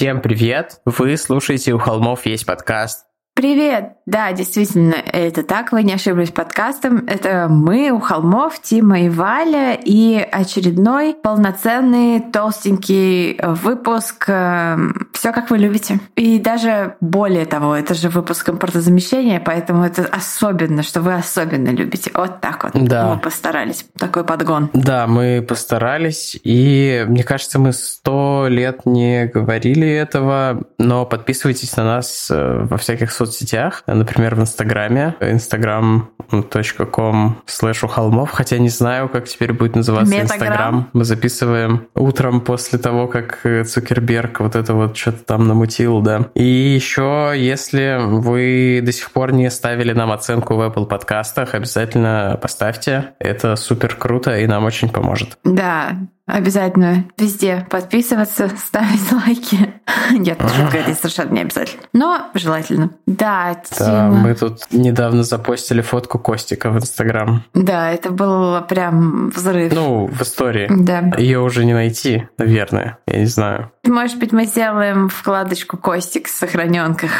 Всем привет! Вы слушаете «У холмов есть подкаст». Привет! Да, действительно, это так, вы не ошиблись подкастом. Это мы у холмов, Тима и Валя, и очередной полноценный толстенький выпуск эм, «Все как вы любите». И даже более того, это же выпуск импортозамещения, поэтому это особенно, что вы особенно любите. Вот так вот. Да. Мы постарались. Такой подгон. Да, мы постарались, и мне кажется, мы сто лет не говорили этого, но подписывайтесь на нас э, во всяких соцсетях, например, в Инстаграме, instagram.com slash у холмов, хотя не знаю, как теперь будет называться Инстаграм. Мы записываем утром после того, как Цукерберг вот это вот что-то там намутил, да. И еще, если вы до сих пор не ставили нам оценку в Apple подкастах, обязательно поставьте. Это супер круто и нам очень поможет. Да, Обязательно везде подписываться, ставить лайки. Нет, шутка, это совершенно не обязательно. Но желательно. Да, Тима. Да, мы тут недавно запостили фотку Костика в Инстаграм. Да, это был прям взрыв. Ну, в истории. Да. Ее уже не найти, наверное. Я не знаю. Может быть, мы сделаем вкладочку Костик в сохраненках.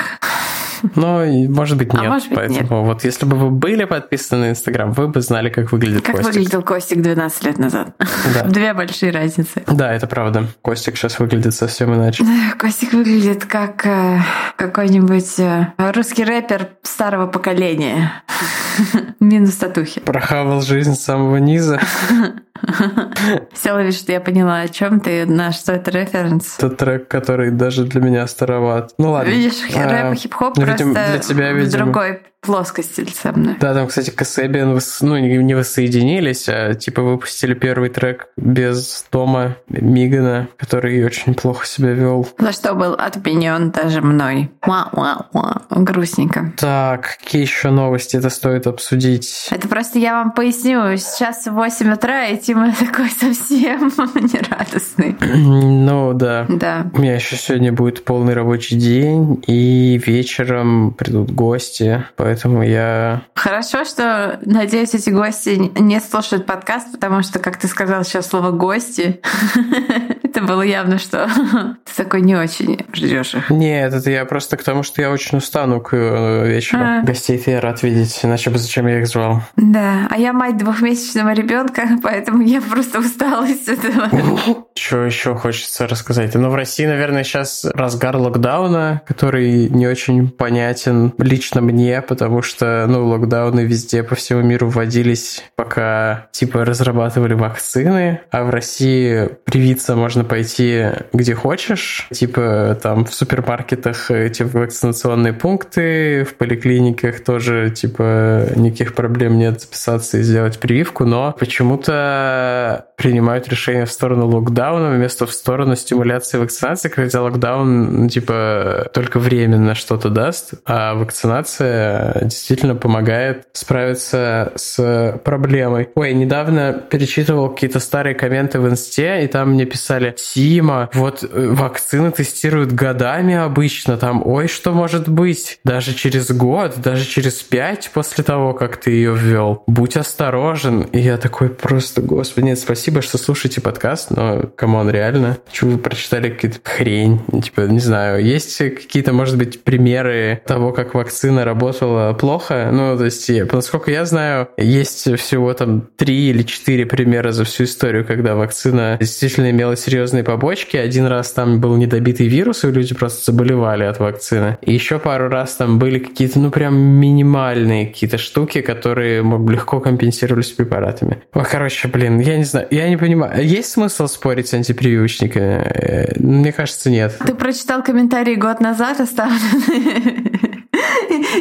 Но, может быть, нет. А может быть, Поэтому нет. вот если бы вы были подписаны на Инстаграм, вы бы знали, как выглядит как Костик. Как выглядел Костик 12 лет назад. Да. Две большие разницы. Да, это правда. Костик сейчас выглядит совсем иначе. Костик выглядит как э, какой-нибудь э, русский рэпер старого поколения. Минус татухи. Прохавал жизнь с самого низа. Все, что я поняла, о чем ты, на что это референс. Это трек, который даже для меня староват. Ну ладно. Видишь, рэп и хип-хоп ну, просто для тебя, видимо. другой плоскости со мной. Да, там, кстати, Касебиан ну, не воссоединились, а типа выпустили первый трек без Тома Мигана, который очень плохо себя вел. За что был отменен даже мной. Уа-уа-уа. Грустненько. Так, какие еще новости это стоит обсудить? Это просто я вам поясню. Сейчас 8 утра, и Тима такой совсем нерадостный. Ну, да. Да. У меня еще сегодня будет полный рабочий день, и вечером придут гости, поэтому я... Хорошо, что, надеюсь, эти гости не слушают подкаст, потому что, как ты сказал сейчас слово «гости», это было явно, что ты такой не очень ждешь их. Нет, это я просто к тому, что я очень устану к э, вечеру. А. Гостей-то я рад видеть, иначе бы зачем я их звал. Да, а я мать двухмесячного ребенка, поэтому я просто устала из этого. Что еще хочется рассказать? Ну, в России, наверное, сейчас разгар локдауна, который не очень понятен лично мне, потому что, ну, локдауны везде по всему миру вводились, пока, типа, разрабатывали вакцины, а в России привиться можно пойти где хочешь, типа, там, в супермаркетах эти вакцинационные пункты, в поликлиниках тоже, типа, никаких проблем нет записаться и сделать прививку, но почему-то принимают решение в сторону локдауна вместо в сторону стимуляции вакцинации, когда локдаун, типа, только временно что-то даст, а вакцинация действительно помогает справиться с проблемой. Ой, недавно перечитывал какие-то старые комменты в инсте, и там мне писали, Тима, вот э, вакцины тестируют годами обычно, там, ой, что может быть? Даже через год, даже через пять после того, как ты ее ввел. Будь осторожен. И я такой просто, господи, нет, спасибо, что слушаете подкаст, но, come on, реально, что вы прочитали какие-то хрень, типа, не знаю, есть какие-то, может быть, примеры того, как вакцина работала плохо? Ну, то есть, насколько я знаю, есть всего там три или четыре примера за всю историю, когда вакцина действительно имела серьезные побочки. Один раз там был недобитый вирус, и люди просто заболевали от вакцины. И еще пару раз там были какие-то, ну, прям минимальные какие-то штуки, которые легко компенсировались препаратами. Ну, короче, блин, я не знаю, я не понимаю. Есть смысл спорить с антипрививочниками? Э, мне кажется, нет. Ты прочитал комментарий год назад оставленный?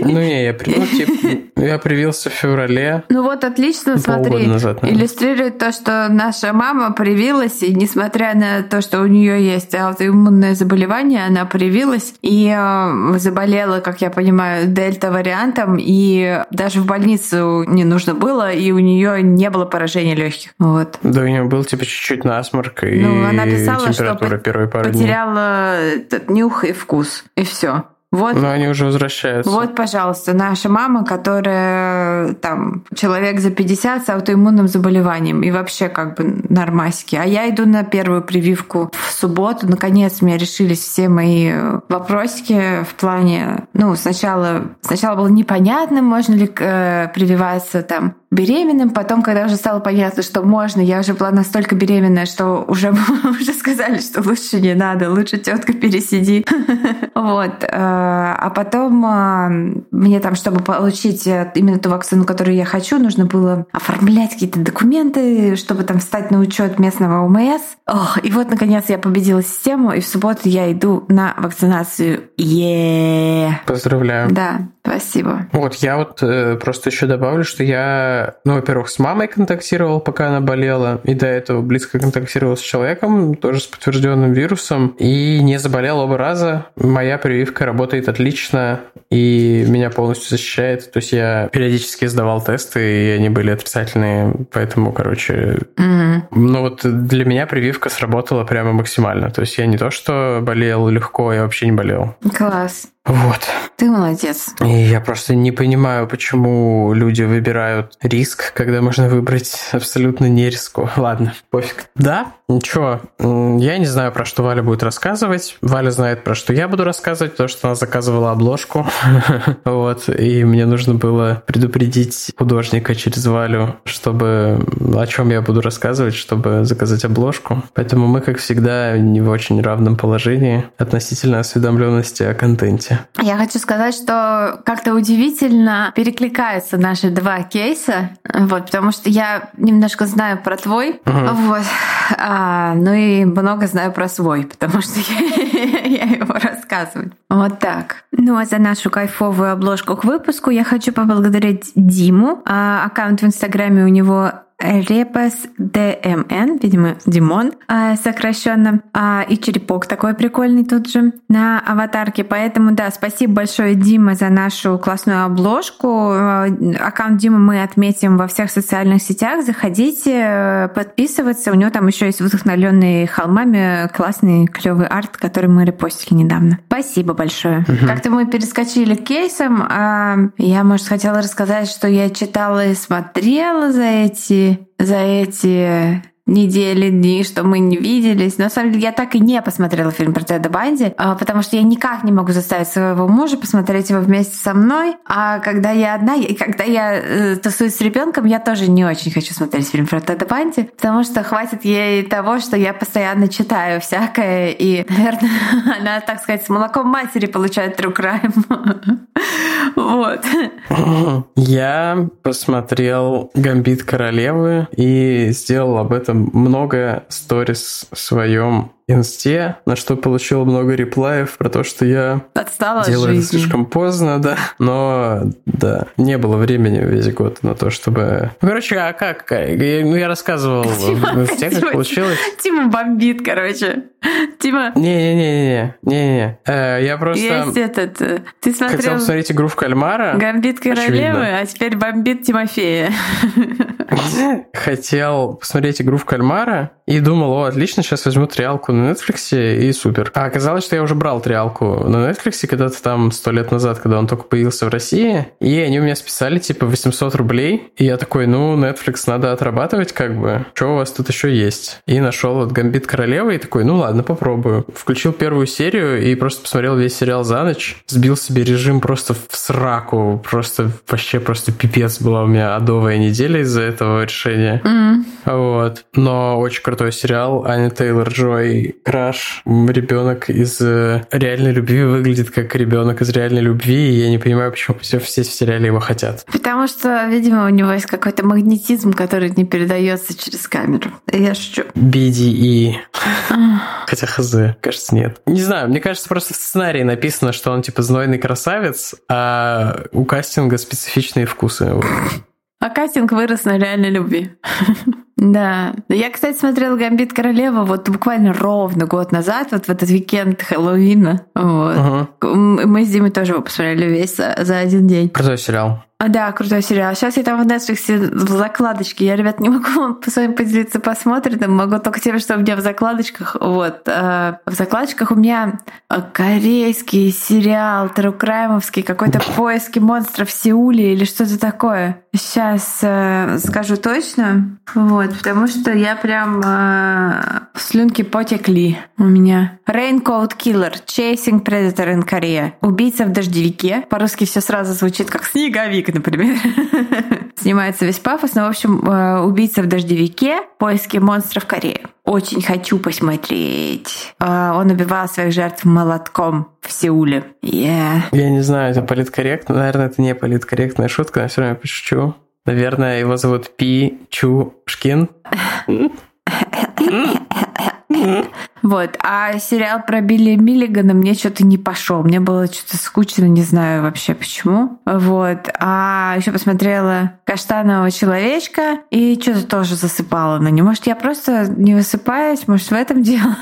Ну не, я, ну, типа, я привился в феврале. Ну вот отлично, смотри, назад, иллюстрирует то, что наша мама привилась, и несмотря на то, что у нее есть аутоиммунное заболевание, она привилась и э, заболела, как я понимаю, дельта-вариантом, и даже в больницу не нужно было, и у нее не было поражения легких. Вот. Да, у нее был типа чуть-чуть насморк и ну, она писала, температура что первой пары потеряла дней. нюх и вкус, и все. Вот, Но они уже возвращаются. Вот, пожалуйста, наша мама, которая там человек за 50 с аутоиммунным заболеванием и вообще как бы нормаськи. А я иду на первую прививку в субботу. Наконец мне решились все мои вопросики в плане... Ну, сначала, сначала было непонятно, можно ли э, прививаться там беременным. Потом, когда уже стало понятно, что можно, я уже была настолько беременная, что уже, уже сказали, что лучше не надо, лучше тетка пересиди. Вот. Э, а потом э, мне там, чтобы получить э, именно ту вакцину, которую я хочу, нужно было оформлять какие-то документы, чтобы там встать на учет местного ОМС. Ох, и вот, наконец, я победила систему, и в субботу я иду на вакцинацию. Е. Поздравляю. Да, спасибо. Вот, я вот э, просто еще добавлю, что я, ну, во-первых, с мамой контактировал, пока она болела, и до этого близко контактировал с человеком, тоже с подтвержденным вирусом, и не заболел оба раза. Моя прививка работает отлично, и меня полностью защищает. То есть я периодически сдавал тесты, и они были отрицательные, поэтому, короче... Mm-hmm. Ну вот для меня прививка сработала прямо максимально. То есть я не то, что болел легко, я вообще не болел. Класс. Вот. Ты молодец. И я просто не понимаю, почему люди выбирают риск, когда можно выбрать абсолютно не риску. Ладно, пофиг. Да, ничего. Я не знаю, про что Валя будет рассказывать. Валя знает, про что я буду рассказывать, потому что она заказывала обложку. Вот. И мне нужно было предупредить художника через Валю, чтобы о чем я буду рассказывать, чтобы заказать обложку. Поэтому мы, как всегда, не в очень равном положении относительно осведомленности о контенте. Я хочу сказать, что как-то удивительно перекликаются наши два кейса, вот, потому что я немножко знаю про твой, угу. вот, а, ну и много знаю про свой, потому что я, я его рассказываю. Вот так. Ну а за нашу кайфовую обложку к выпуску я хочу поблагодарить Диму. А, аккаунт в Инстаграме у него Репас ДМН, видимо, Димон а, сокращенно, а, и черепок такой прикольный тут же на аватарке. Поэтому, да, спасибо большое, Дима, за нашу классную обложку. А, аккаунт Димы мы отметим во всех социальных сетях. Заходите, э, подписываться. У него там еще есть вдохновленный холмами классный клевый арт, который мы репостили недавно. Спасибо большое. Угу. Как-то мы перескочили к кейсам. Я, может, хотела рассказать, что я читала и смотрела за эти за эти недели, дни, что мы не виделись. Но, на самом деле, я так и не посмотрела фильм про Теда Банди, а, потому что я никак не могу заставить своего мужа посмотреть его вместе со мной. А когда я одна, и когда я э, тусуюсь с ребенком, я тоже не очень хочу смотреть фильм про Теда Банди, потому что хватит ей того, что я постоянно читаю всякое, и, наверное, она, так сказать, с молоком матери получает true crime. Вот. Я посмотрел «Гамбит королевы» и сделал об этом много сторис в своем инсте, на что получил много реплаев про то, что я Отстала делаю это слишком поздно, да. Но, да, не было времени весь год на то, чтобы... Ну, короче, а как? Я, ну, я рассказывал Тима, в инсте, как Тима, получилось. Тима бомбит, короче. Тима... Не-не-не-не, не-не. Э, я просто... Есть этот... Э, ты смотрел... Хотел посмотреть игру в кальмара. Гамбит королевы, а теперь бомбит Тимофея. Хотел посмотреть игру в кальмара и думал, о, отлично, сейчас возьму триалку на Netflix и супер. А оказалось, что я уже брал триалку на Netflix когда-то там сто лет назад, когда он только появился в России, и они у меня списали типа 800 рублей, и я такой, ну, Netflix надо отрабатывать как бы, что у вас тут еще есть? И нашел вот Гамбит Королевы и такой, ну ладно, попробую. Включил первую серию и просто посмотрел весь сериал за ночь. Сбил себе режим просто в сраку. Просто вообще просто пипец была у меня адовая неделя из-за этого решения. М. Вот. Но очень крутой сериал. Аня Тейлор-Джой, Краш, ребенок из э, реальной любви выглядит как ребенок из реальной любви, и я не понимаю, почему все, все в сериале его хотят. Потому что, видимо, у него есть какой-то магнетизм, который не передается через камеру. Я шучу. BDE. Хотя хз, кажется, нет. Не знаю, мне кажется, просто в сценарии написано, что он типа знойный красавец, а у кастинга специфичные вкусы. А кастинг вырос на реальной любви. Да. Я, кстати, смотрела «Гамбит королева» вот буквально ровно год назад, вот в этот уикенд Хэллоуина. Вот. М- Мы с Димой тоже его посмотрели весь за за один день. Крутой сериал. А, да, крутой сериал. Сейчас я там в Netflix в закладочке. Я, ребят, не могу вам с вами поделиться посмотренным. Могу только тем, что у меня в закладочках. Вот. э, В закладочках у меня э, корейский сериал, true crime овский, какой-то поиски монстров в Сеуле или что-то такое. Сейчас скажу точно. Вот, потому что я прям э, слюнки потекли у меня. Raincoat Killer, Chasing Predator in Korea. Убийца в дождевике. По-русски все сразу звучит как снеговик, например. Снимается весь пафос, но, в общем, э, убийца в дождевике, поиски монстров Кореи. Очень хочу посмотреть. Э, Он убивал своих жертв молотком в Сеуле. Yeah. Я не знаю, это политкорректно. Наверное, это не политкорректная шутка, но все равно я пошучу. Наверное, его зовут Пи Чу Шкин. Вот. А сериал про Билли Миллигана мне что-то не пошел. Мне было что-то скучно, не знаю вообще почему. Вот. А еще посмотрела Каштанового человечка и что-то тоже засыпала на нем. Может, я просто не высыпаюсь? Может, в этом дело?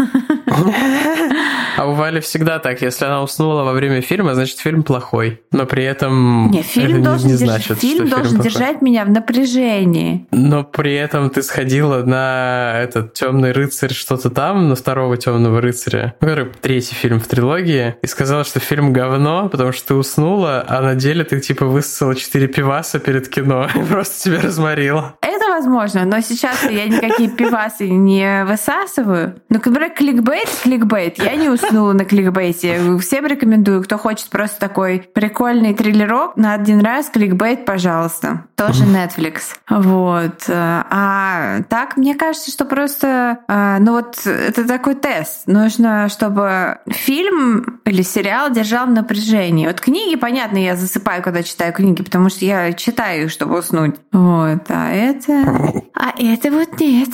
А у Вали всегда так. Если она уснула во время фильма, значит, фильм плохой. Но при этом Не, это фильм не, должен, не держ- значит, фильм должен фильм плохой. держать меня в напряжении. Но при этом ты сходила на этот темный рыцарь что-то там, на второго темного рыцаря, который третий фильм в трилогии, и сказала, что фильм говно, потому что ты уснула, а на деле ты типа высосала четыре пиваса перед кино и просто тебя разморила. Это возможно, но сейчас я никакие пивасы не высасываю. Ну, например, кликбейт, кликбейт. Я не уснула на кликбейте. Всем рекомендую, кто хочет просто такой прикольный триллерок на один раз, кликбейт, пожалуйста. Тоже Netflix. Вот. А так, мне кажется, что просто, а, ну вот, это такой тест. Нужно, чтобы фильм или сериал держал в напряжении. Вот книги, понятно, я засыпаю, когда читаю книги, потому что я читаю, чтобы уснуть. Вот. А это... А это вот нет.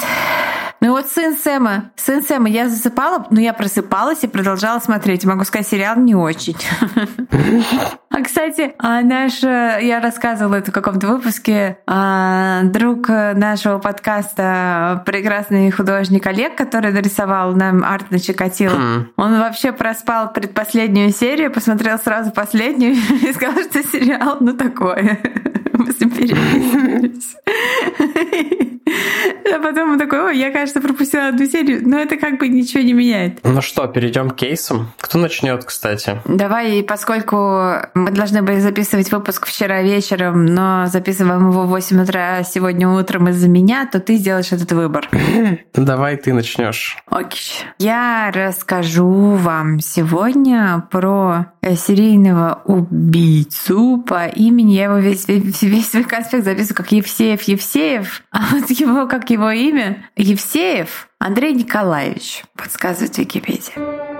Ну вот сын Сэма. Сын Сэма, я засыпала, но я просыпалась и продолжала смотреть. Могу сказать, сериал не очень. А, кстати, а наш, э, я рассказывала это в каком-то выпуске, а, друг э, нашего подкаста, прекрасный художник Олег, который нарисовал нам арт на Чикатило, Хм. он вообще проспал предпоследнюю серию, посмотрел сразу последнюю и сказал, что сериал, ну такое. Мы с ним потом он такой, ой, я, кажется, пропустила одну серию, но это как бы ничего не меняет. Ну что, перейдем к кейсам. Кто начнет, кстати? Давай, поскольку мы должны были записывать выпуск вчера вечером, но записываем его в 8 утра сегодня утром из-за меня, то ты сделаешь этот выбор. Давай ты начнешь. Окей. Я расскажу вам сегодня про э, серийного убийцу по имени, я его весь, весь, весь свой конспект записываю как Евсеев Евсеев, а вот его, как его имя, Евсеев Андрей Николаевич, подсказывает Википедия.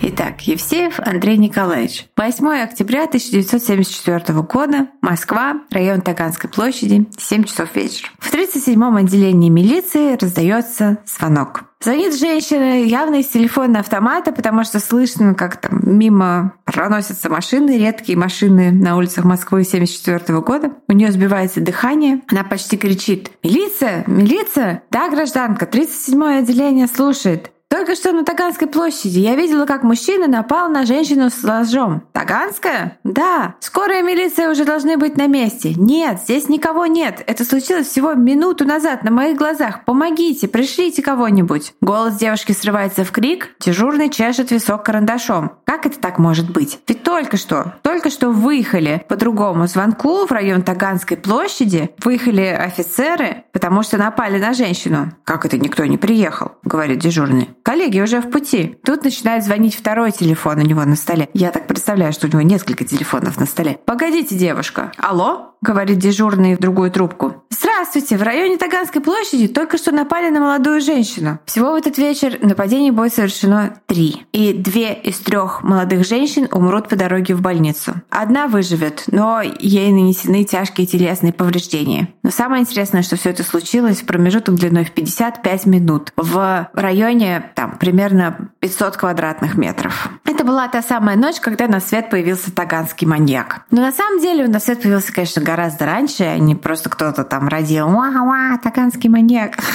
Итак, Евсеев Андрей Николаевич. 8 октября 1974 года. Москва, район Таганской площади, 7 часов вечера. В 37-м отделении милиции раздается звонок. Звонит женщина явно из телефона автомата, потому что слышно, как там мимо проносятся машины, редкие машины на улицах Москвы 74 года. У нее сбивается дыхание. Она почти кричит «Милиция! Милиция! Да, гражданка, 37-е отделение слушает!» Только что на Таганской площади я видела, как мужчина напал на женщину с ножом. Таганская? Да. Скорая милиция уже должны быть на месте. Нет, здесь никого нет. Это случилось всего минуту назад на моих глазах. Помогите, пришлите кого-нибудь. Голос девушки срывается в крик. Дежурный чешет висок карандашом. Как это так может быть? Ведь только что, только что выехали по другому звонку в район Таганской площади. Выехали офицеры, потому что напали на женщину. Как это никто не приехал? Говорит дежурный. Коллеги уже в пути. Тут начинает звонить второй телефон у него на столе. Я так представляю, что у него несколько телефонов на столе. Погодите, девушка. Алло? говорит дежурный в другую трубку. «Здравствуйте! В районе Таганской площади только что напали на молодую женщину. Всего в этот вечер нападений будет совершено три. И две из трех молодых женщин умрут по дороге в больницу. Одна выживет, но ей нанесены тяжкие телесные повреждения. Но самое интересное, что все это случилось в промежуток длиной в 55 минут в районе там примерно 500 квадратных метров. Это была та самая ночь, когда на свет появился таганский маньяк. Но на самом деле он на свет появился, конечно, гораздо раньше, а не просто кто-то там родил «Ва-ва, таганский маньяк».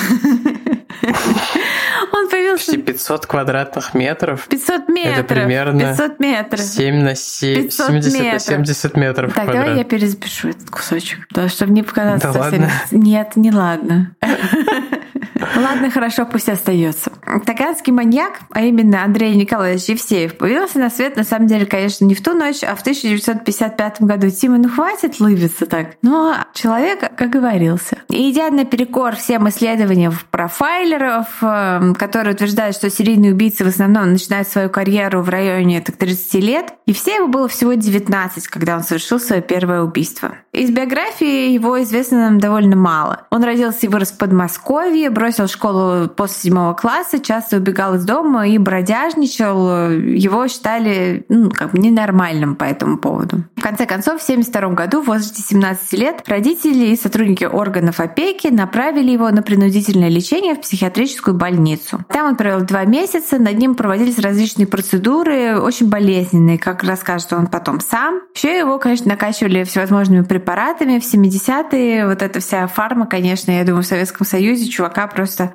Он появился... Почти 500 квадратных метров. 500 метров. Это примерно 500 метров. 7 на 7, 70 метров. на 70 метров Так, давай я перезапишу этот кусочек, потому что мне показалось да совсем... Ладно? Нет, не ладно. Ладно, хорошо, пусть остается. Таганский маньяк, а именно Андрей Николаевич Евсеев, появился на свет, на самом деле, конечно, не в ту ночь, а в 1955 году. Тима, ну хватит лыбиться так. Но человек оговорился. И идя наперекор всем исследованиям профайлеров, эм, которые утверждают, что серийные убийцы в основном начинают свою карьеру в районе так, 30 лет, и все было всего 19, когда он совершил свое первое убийство. Из биографии его известно нам довольно мало. Он родился в Подмосковье, бросил школу после седьмого класса, часто убегал из дома и бродяжничал. Его считали ну, как бы ненормальным по этому поводу. В конце концов, в 1972 году, в возрасте 17 лет, родители и сотрудники органов опеки направили его на принудительное лечение в психиатрическую больницу. Там он провел два месяца, над ним проводились различные процедуры, очень болезненные, как расскажет он потом сам. Еще его, конечно, накачивали всевозможными препаратами. В 70-е вот эта вся фарма, конечно, я думаю, в Советском Союзе чувака просто...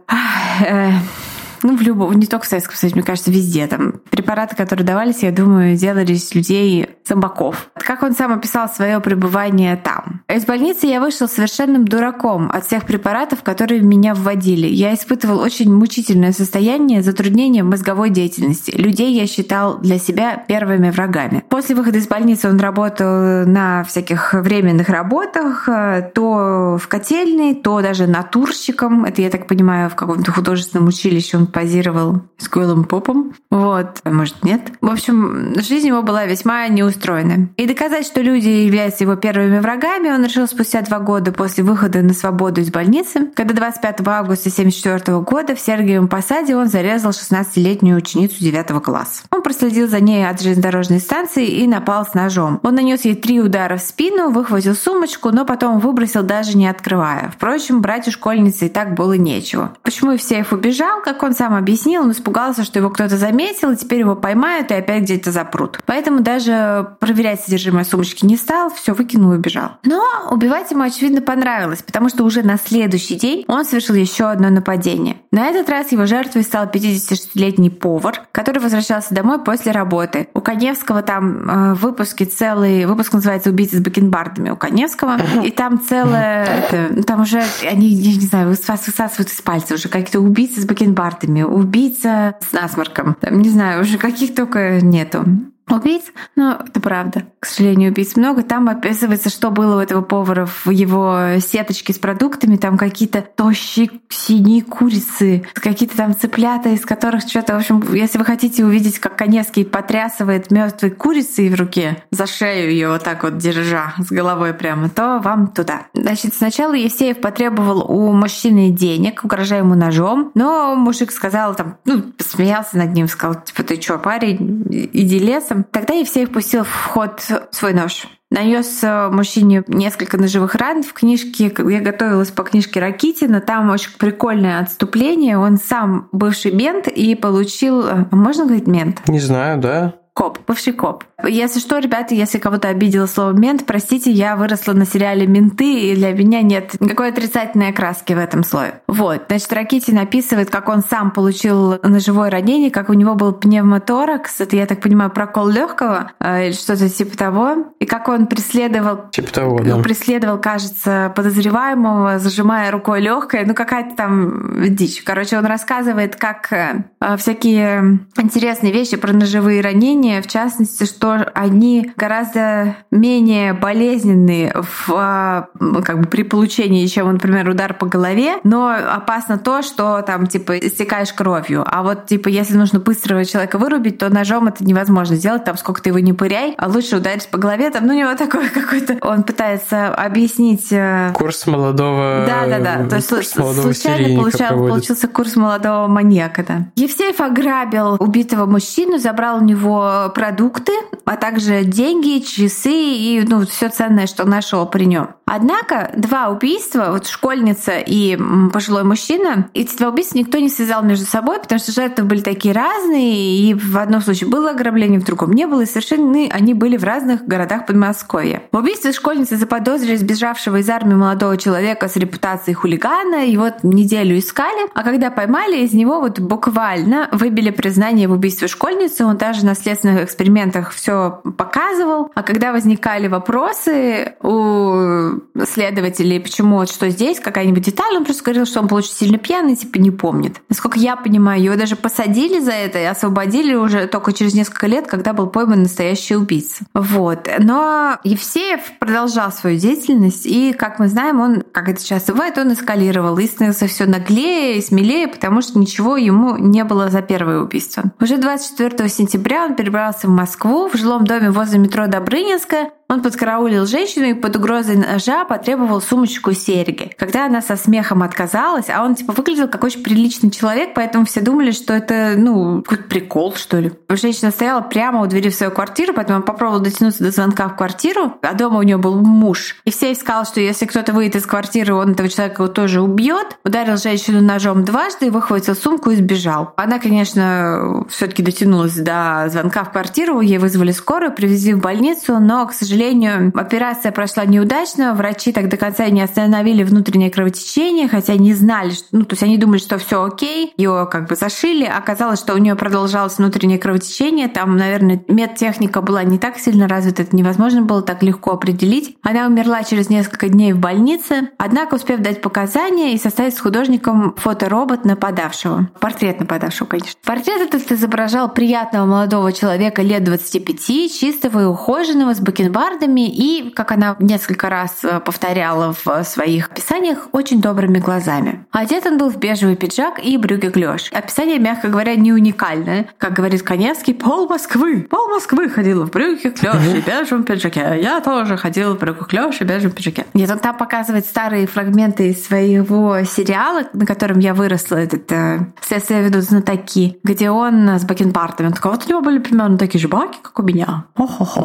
ну, в любом, не только в Советском Союзе, мне кажется, везде. Там препараты, которые давались, я думаю, делались людей зомбаков. Как он сам описал свое пребывание там. Из больницы я вышел совершенным дураком от всех препаратов, которые в меня вводили. Я испытывал очень мучительное состояние затруднения мозговой деятельности. Людей я считал для себя первыми врагами. После выхода из больницы он работал на всяких временных работах, э, то в котельной, то даже натурщиком. Это, я так понимаю, в каком-то художественном училище он позировал с голым попом. Вот. А может, нет. В общем, жизнь его была весьма неустроена. И доказать, что люди являются его первыми врагами, он решил спустя два года после выхода на свободу из больницы, когда 25 августа 1974 года в Сергиевом Посаде он зарезал 16-летнюю ученицу 9 класса. Он проследил за ней от железнодорожной станции и напал с ножом. Он нанес ей три удара в спину, выхватил сумочку, но потом выбросил даже не открывая. Впрочем, брать у школьницы и так было нечего. Почему Евсеев убежал, как он сам объяснил, он испугался, что его кто-то заметил, и теперь его поймают и опять где-то запрут. Поэтому даже проверять содержимое сумочки не стал, все выкинул и убежал. Но убивать ему, очевидно, понравилось, потому что уже на следующий день он совершил еще одно нападение. На этот раз его жертвой стал 56-летний повар, который возвращался домой после работы. У Коневского там э, выпуске целый... Выпуск называется «Убийцы с бакенбардами» у Коневского. И там целое... Это, ну, там уже они, я не знаю, высасывают из пальца уже какие-то убийцы с бакенбардами убийцами, убийца с насморком. Там, не знаю, уже каких только нету убийц, но это правда. К сожалению, убийц много. Там описывается, что было у этого повара в его сеточке с продуктами. Там какие-то тощие синие курицы, какие-то там цыплята, из которых что-то... В общем, если вы хотите увидеть, как Коневский потрясывает мертвой курицей в руке, за шею ее вот так вот держа, с головой прямо, то вам туда. Значит, сначала Евсеев потребовал у мужчины денег, угрожая ему ножом, но мужик сказал там, ну, посмеялся над ним, сказал, типа, ты что, парень, иди лесом, Тогда Евсеев пустил в ход свой нож. Нанес мужчине несколько ножевых ран в книжке. Я готовилась по книжке Ракитина. Там очень прикольное отступление. Он сам бывший мент и получил... Э, можно говорить мент? Не знаю, да. Коп, бывший коп. Если что, ребята, если кого-то обидело слово «мент», простите, я выросла на сериале «Менты», и для меня нет никакой отрицательной окраски в этом слое. Вот, значит, Ракити написывает, как он сам получил ножевое ранение, как у него был пневмоторакс, это, я так понимаю, прокол легкого э, или что-то типа того, и как он преследовал, типа того, да. преследовал, кажется, подозреваемого, зажимая рукой легкое, ну какая-то там дичь. Короче, он рассказывает, как э, всякие интересные вещи про ножевые ранения, в частности, что они гораздо менее болезненные в, а, как бы при получении, чем, например, удар по голове, но опасно то, что там типа истекаешь кровью. А вот типа если нужно быстро человека вырубить, то ножом это невозможно сделать, там сколько ты его не пыряй, а лучше ударить по голове, там ну у него такой какой-то, он пытается объяснить... Э, курс молодого... Да-да-да, то есть случайно получал, получился курс молодого маньяка, да. Евсеев ограбил убитого мужчину, забрал у него продукты, а также деньги, часы и ну, все ценное, что нашел при нем. Однако два убийства, вот школьница и пожилой мужчина, эти два убийства никто не связал между собой, потому что жертвы были такие разные, и в одном случае было ограбление, в другом не было, и совершенно они были в разных городах Подмосковья. В убийстве школьницы заподозрили сбежавшего из армии молодого человека с репутацией хулигана, вот неделю искали, а когда поймали, из него вот буквально выбили признание в убийстве школьницы, он даже на следственных экспериментах все показывал, а когда возникали вопросы у следователей, почему вот что здесь, какая-нибудь деталь, он просто говорил, что он очень сильно пьяный, типа не помнит. Насколько я понимаю, его даже посадили за это и освободили уже только через несколько лет, когда был пойман настоящий убийца. Вот. Но Евсеев продолжал свою деятельность, и, как мы знаем, он, как это часто бывает, он эскалировал и становился все наглее и смелее, потому что ничего ему не было за первое убийство. Уже 24 сентября он перебрался в Москву, в жилом доме возле метро Добрынинская, он подкараулил женщину и под угрозой ножа потребовал сумочку серьги. Когда она со смехом отказалась, а он типа выглядел как очень приличный человек, поэтому все думали, что это, ну, какой-то прикол, что ли. Женщина стояла прямо у двери в свою квартиру, поэтому он попробовал дотянуться до звонка в квартиру, а дома у нее был муж. И все искал, что если кто-то выйдет из квартиры, он этого человека тоже убьет. Ударил женщину ножом дважды, выхватил сумку и сбежал. Она, конечно, все-таки дотянулась до звонка в квартиру, ей вызвали скорую, привезли в больницу, но, к сожалению, сожалению, операция прошла неудачно. Врачи так до конца не остановили внутреннее кровотечение, хотя не знали, что, ну, то есть они думали, что все окей, ее как бы зашили. Оказалось, что у нее продолжалось внутреннее кровотечение. Там, наверное, медтехника была не так сильно развита, это невозможно было так легко определить. Она умерла через несколько дней в больнице, однако успев дать показания и составить с художником фоторобот нападавшего. Портрет нападавшего, конечно. Портрет этот изображал приятного молодого человека лет 25, чистого и ухоженного, с бакенбардом бакенбардами и, как она несколько раз э, повторяла в своих описаниях, очень добрыми глазами. Одет он был в бежевый пиджак и брюки клеш. Описание, мягко говоря, не уникальное. Как говорит Коневский, пол Москвы. Пол Москвы ходил в брюки клеш и бежевом пиджаке. Я тоже ходила в брюки клеш и бежевом пиджаке. Нет, он там показывает старые фрагменты из своего сериала, на котором я выросла, этот э, «Следствие ведут знатоки», где он с бакенбардами. Он такой, вот у него были примерно такие же баки, как у меня. Хо-хо-хо.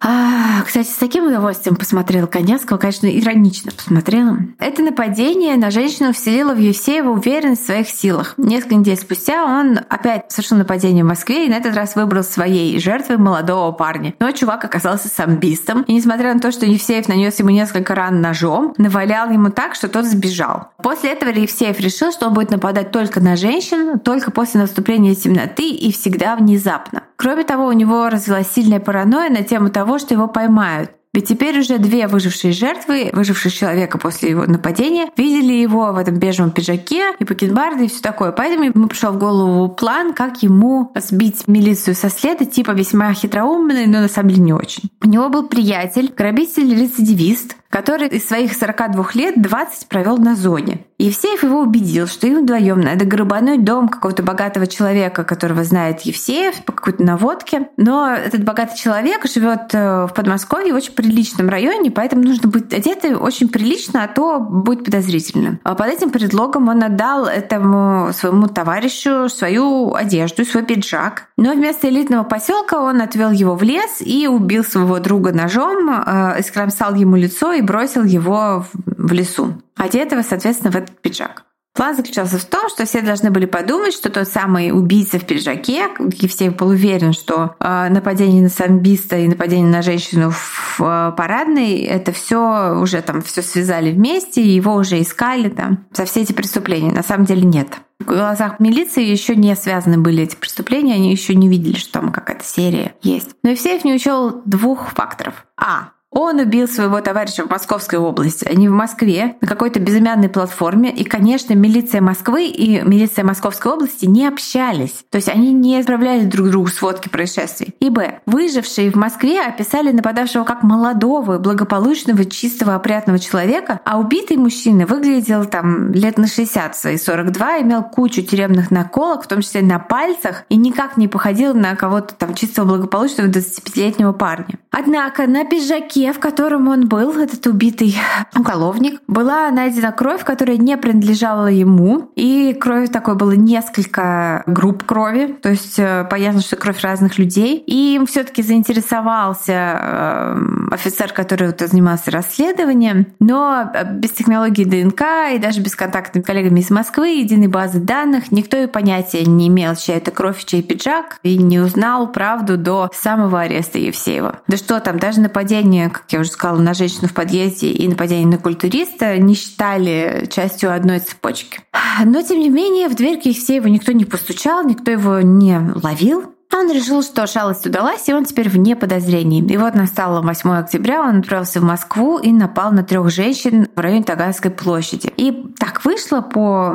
А, кстати, с таким удовольствием посмотрела Коневского, конечно, иронично посмотрела. Это нападение на женщину вселило в Евсеева уверенность в своих силах. Несколько недель спустя он опять совершил нападение в Москве и на этот раз выбрал своей жертвой молодого парня. Но чувак оказался самбистом, и несмотря на то, что Евсеев нанес ему несколько ран ножом, навалял ему так, что тот сбежал. После этого Евсеев решил, что он будет нападать только на женщин, только после наступления темноты и всегда внезапно. Кроме того, у него развилась сильная паранойя на тему того, что его поймают. Ведь теперь уже две выжившие жертвы, выжившие человека после его нападения, видели его в этом бежевом пиджаке и бакенбарды и все такое. Поэтому ему пришел в голову план, как ему сбить милицию со следа, типа весьма хитроумный, но на самом деле не очень. У него был приятель, грабитель-рецидивист, который из своих 42 лет 20 провел на зоне. Евсеев его убедил, что им вдвоем надо грабануть дом какого-то богатого человека, которого знает Евсеев по какой-то наводке. Но этот богатый человек живет э, в Подмосковье очень приличном районе, поэтому нужно быть одетым очень прилично, а то будет подозрительно. А под этим предлогом он отдал этому своему товарищу свою одежду, свой пиджак. Но вместо элитного поселка он отвел его в лес и убил своего друга ножом, э, искромсал ему лицо и бросил его в лесу. Одетого, соответственно, в этот пиджак. План заключался в том, что все должны были подумать, что тот самый убийца в пиджаке, Евсеев был уверен, что э, нападение на самбиста и нападение на женщину в э, парадной, это все уже там все связали вместе, и его уже искали там за все эти преступления. На самом деле нет. В глазах милиции еще не связаны были эти преступления, они еще не видели, что там какая-то серия есть. Но Евсеев не учел двух факторов. А. Он убил своего товарища в Московской области, а не в Москве, на какой-то безымянной платформе. И, конечно, милиция Москвы и милиция Московской области не общались. То есть они не отправляли друг другу сводки происшествий. И б. Выжившие в Москве описали нападавшего как молодого, благополучного, чистого, опрятного человека, а убитый мужчина выглядел там лет на 60 свои 42, имел кучу тюремных наколок, в том числе на пальцах, и никак не походил на кого-то там чистого, благополучного 25-летнего парня. Однако на пиджаке в котором он был, этот убитый уголовник, была найдена кровь, которая не принадлежала ему. И крови такой было несколько групп крови, то есть э, понятно, что кровь разных людей. И им все-таки заинтересовался э, офицер, который вот занимался расследованием, но э, без технологии ДНК и даже без контактов с коллегами из Москвы, единой базы данных, никто и понятия не имел, чья это кровь, чей пиджак, и не узнал правду до самого ареста Евсеева. Да что там, даже нападение как я уже сказала, на женщину в подъезде и нападение на культуриста не считали частью одной цепочки. Но, тем не менее, в дверь к Евсееву никто не постучал, никто его не ловил. Он решил, что шалость удалась, и он теперь вне подозрений. И вот настало 8 октября, он отправился в Москву и напал на трех женщин в районе Таганской площади. И так вышло по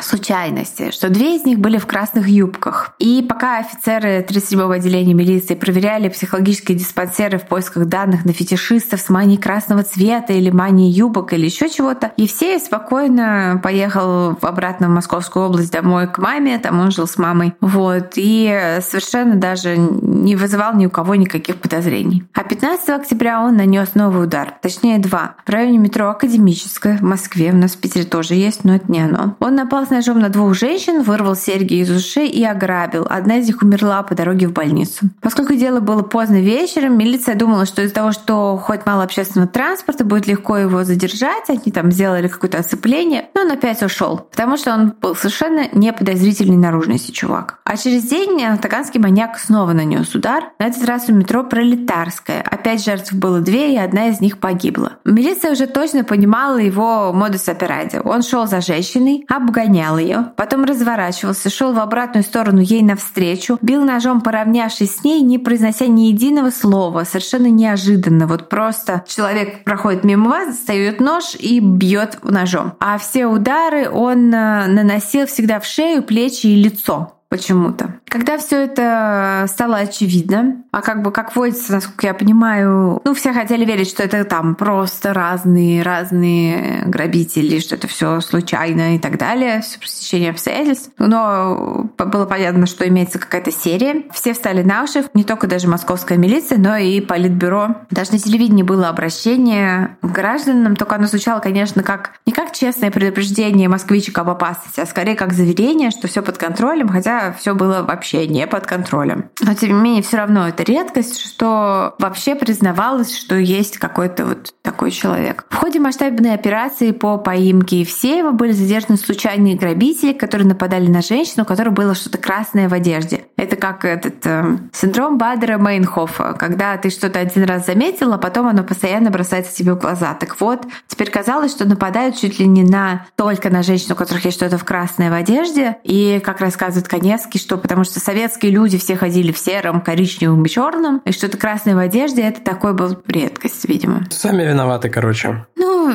случайности, что две из них были в красных юбках. И пока офицеры 37-го отделения милиции проверяли психологические диспансеры в поисках данных на фетишистов с манией красного цвета или манией юбок или еще чего-то, Евсеев спокойно поехал обратно в Московскую область домой к маме, там он жил с мамой. Вот. И совершенно даже не вызывал ни у кого никаких подозрений. А 15 октября он нанес новый удар, точнее два, в районе метро Академическая в Москве, у нас в Питере тоже есть, но это не оно. Он напал с ножом на двух женщин, вырвал серьги из ушей и ограбил. Одна из них умерла по дороге в больницу. Поскольку дело было поздно вечером, милиция думала, что из-за того, что хоть мало общественного транспорта, будет легко его задержать, они там сделали какое-то оцепление, но он опять ушел, потому что он был совершенно неподозрительной наружности чувак. А через день Таганский Американский маньяк снова нанес удар, на этот раз у метро Пролетарская. Опять жертв было две, и одна из них погибла. Милиция уже точно понимала его модус операнди. Он шел за женщиной, обгонял ее, потом разворачивался, шел в обратную сторону ей навстречу, бил ножом, поравнявшись с ней, не произнося ни единого слова, совершенно неожиданно. Вот просто человек проходит мимо вас, достает нож и бьет ножом. А все удары он э, наносил всегда в шею, плечи и лицо почему-то. Когда все это стало очевидно, а как бы как водится, насколько я понимаю, ну все хотели верить, что это там просто разные разные грабители, что это все случайно и так далее, все стечение обстоятельств. Но было понятно, что имеется какая-то серия. Все встали на уши, не только даже московская милиция, но и политбюро. Даже на телевидении было обращение к гражданам, только оно звучало, конечно, как не как честное предупреждение москвичек об опасности, а скорее как заверение, что все под контролем, хотя все было вообще не под контролем. Но тем не менее, все равно это редкость, что вообще признавалось, что есть какой-то вот такой человек. В ходе масштабной операции по поимке Евсеева были задержаны случайные грабители, которые нападали на женщину, у которой было что-то красное в одежде. Это как этот э, синдром Бадера Мейнхофа, когда ты что-то один раз заметил, а потом оно постоянно бросается тебе в глаза. Так вот, теперь казалось, что нападают чуть ли не на только на женщину, у которых есть что-то в красной в одежде. И, как рассказывает Конец, Донецке, что потому что советские люди все ходили в сером, коричневом и черном, и что-то красное в одежде, это такой был редкость, видимо. Сами виноваты, короче. Ну,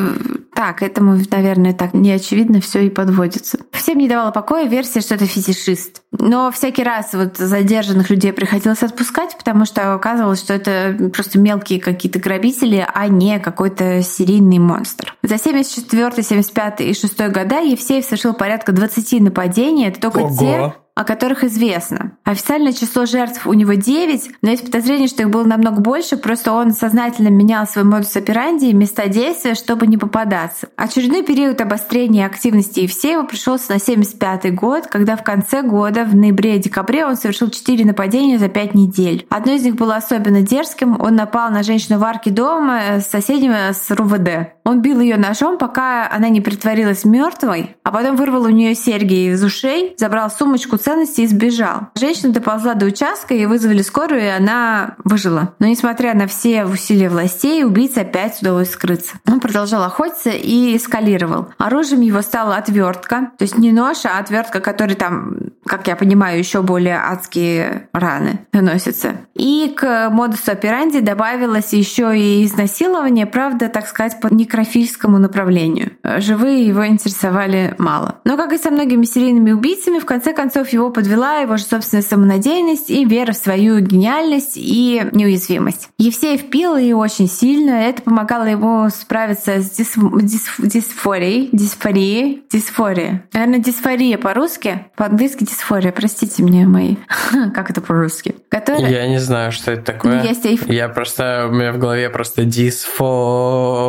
так, этому, наверное, так неочевидно все и подводится. Всем не давала покоя версия, что это фетишист. Но всякий раз вот задержанных людей приходилось отпускать, потому что оказывалось, что это просто мелкие какие-то грабители, а не какой-то серийный монстр. За 74, 75 и 6 года Евсеев совершил порядка 20 нападений. Это только Ого. те, о которых известно. Официальное число жертв у него 9, но есть подозрение, что их было намного больше, просто он сознательно менял свой модус операнди и места действия, чтобы не попадаться. Очередной период обострения активности Евсеева пришелся на 75 год, когда в конце года, в ноябре и декабре, он совершил 4 нападения за 5 недель. Одно из них было особенно дерзким. Он напал на женщину в арке дома с соседями с РУВД. Он бил ее ножом, пока она не притворилась мертвой, а потом вырвал у нее серьги из ушей, забрал сумочку ценностей и сбежал. Женщина доползла до участка и вызвали скорую, и она выжила. Но несмотря на все усилия властей, убийце опять удалось скрыться. Он продолжал охотиться и эскалировал. Оружием его стала отвертка, то есть не нож, а отвертка, который там, как я понимаю, еще более адские раны наносятся. И к модусу операнди добавилось еще и изнасилование, правда, так сказать, по некрофильскому направлению. Живые его интересовали мало. Но, как и со многими серийными убийцами, в конце концов его подвела его же собственная самонадеянность и вера в свою гениальность и неуязвимость. Евсеев пил и очень сильно. Это помогало ему справиться с дис... Дис... дисфорией, дисфорией, дисфорией. Наверное, дисфория по-русски, по-английски дисфория. Простите меня, мои. как это по-русски? Которая... Я не знаю, что это такое. Есть эйф... Я просто, у меня в голове просто дисфория.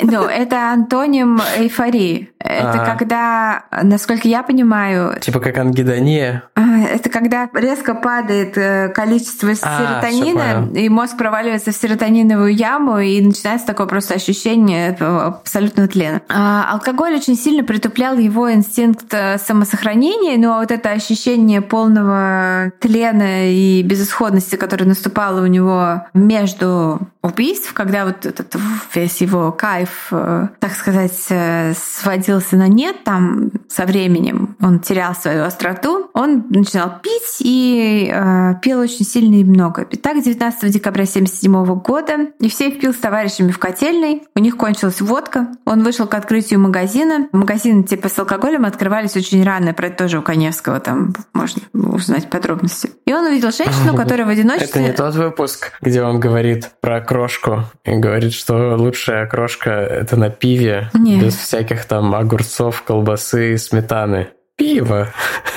Ну, это антоним эйфории. Это а. когда, насколько я понимаю... Типа как ангидония? А, это когда резко падает э, количество а, серотонина, и мозг проваливается в серотониновую яму, и начинается такое просто ощущение абсолютного тлена. А алкоголь очень сильно притуплял его инстинкт э, самосохранения, но вот это ощущение полного тлена и безысходности, которое наступало у него между убийств, когда вот этот весь его кайф, э, так сказать, сводился на нет там со временем, он терял свою остроту, он начинал пить и э, пил очень сильно и много. Так, 19 декабря 1977 года Евсеев пил с товарищами в котельной, у них кончилась водка, он вышел к открытию магазина. Магазины типа с алкоголем открывались очень рано, про это тоже у Коневского там можно узнать подробности. И он увидел женщину, которая в одиночестве... Это не тот выпуск, где он говорит про крошку и говорит, что лучшая крошка — это на пиве, Нет. без всяких там огурцов, колбасы, сметаны пиво.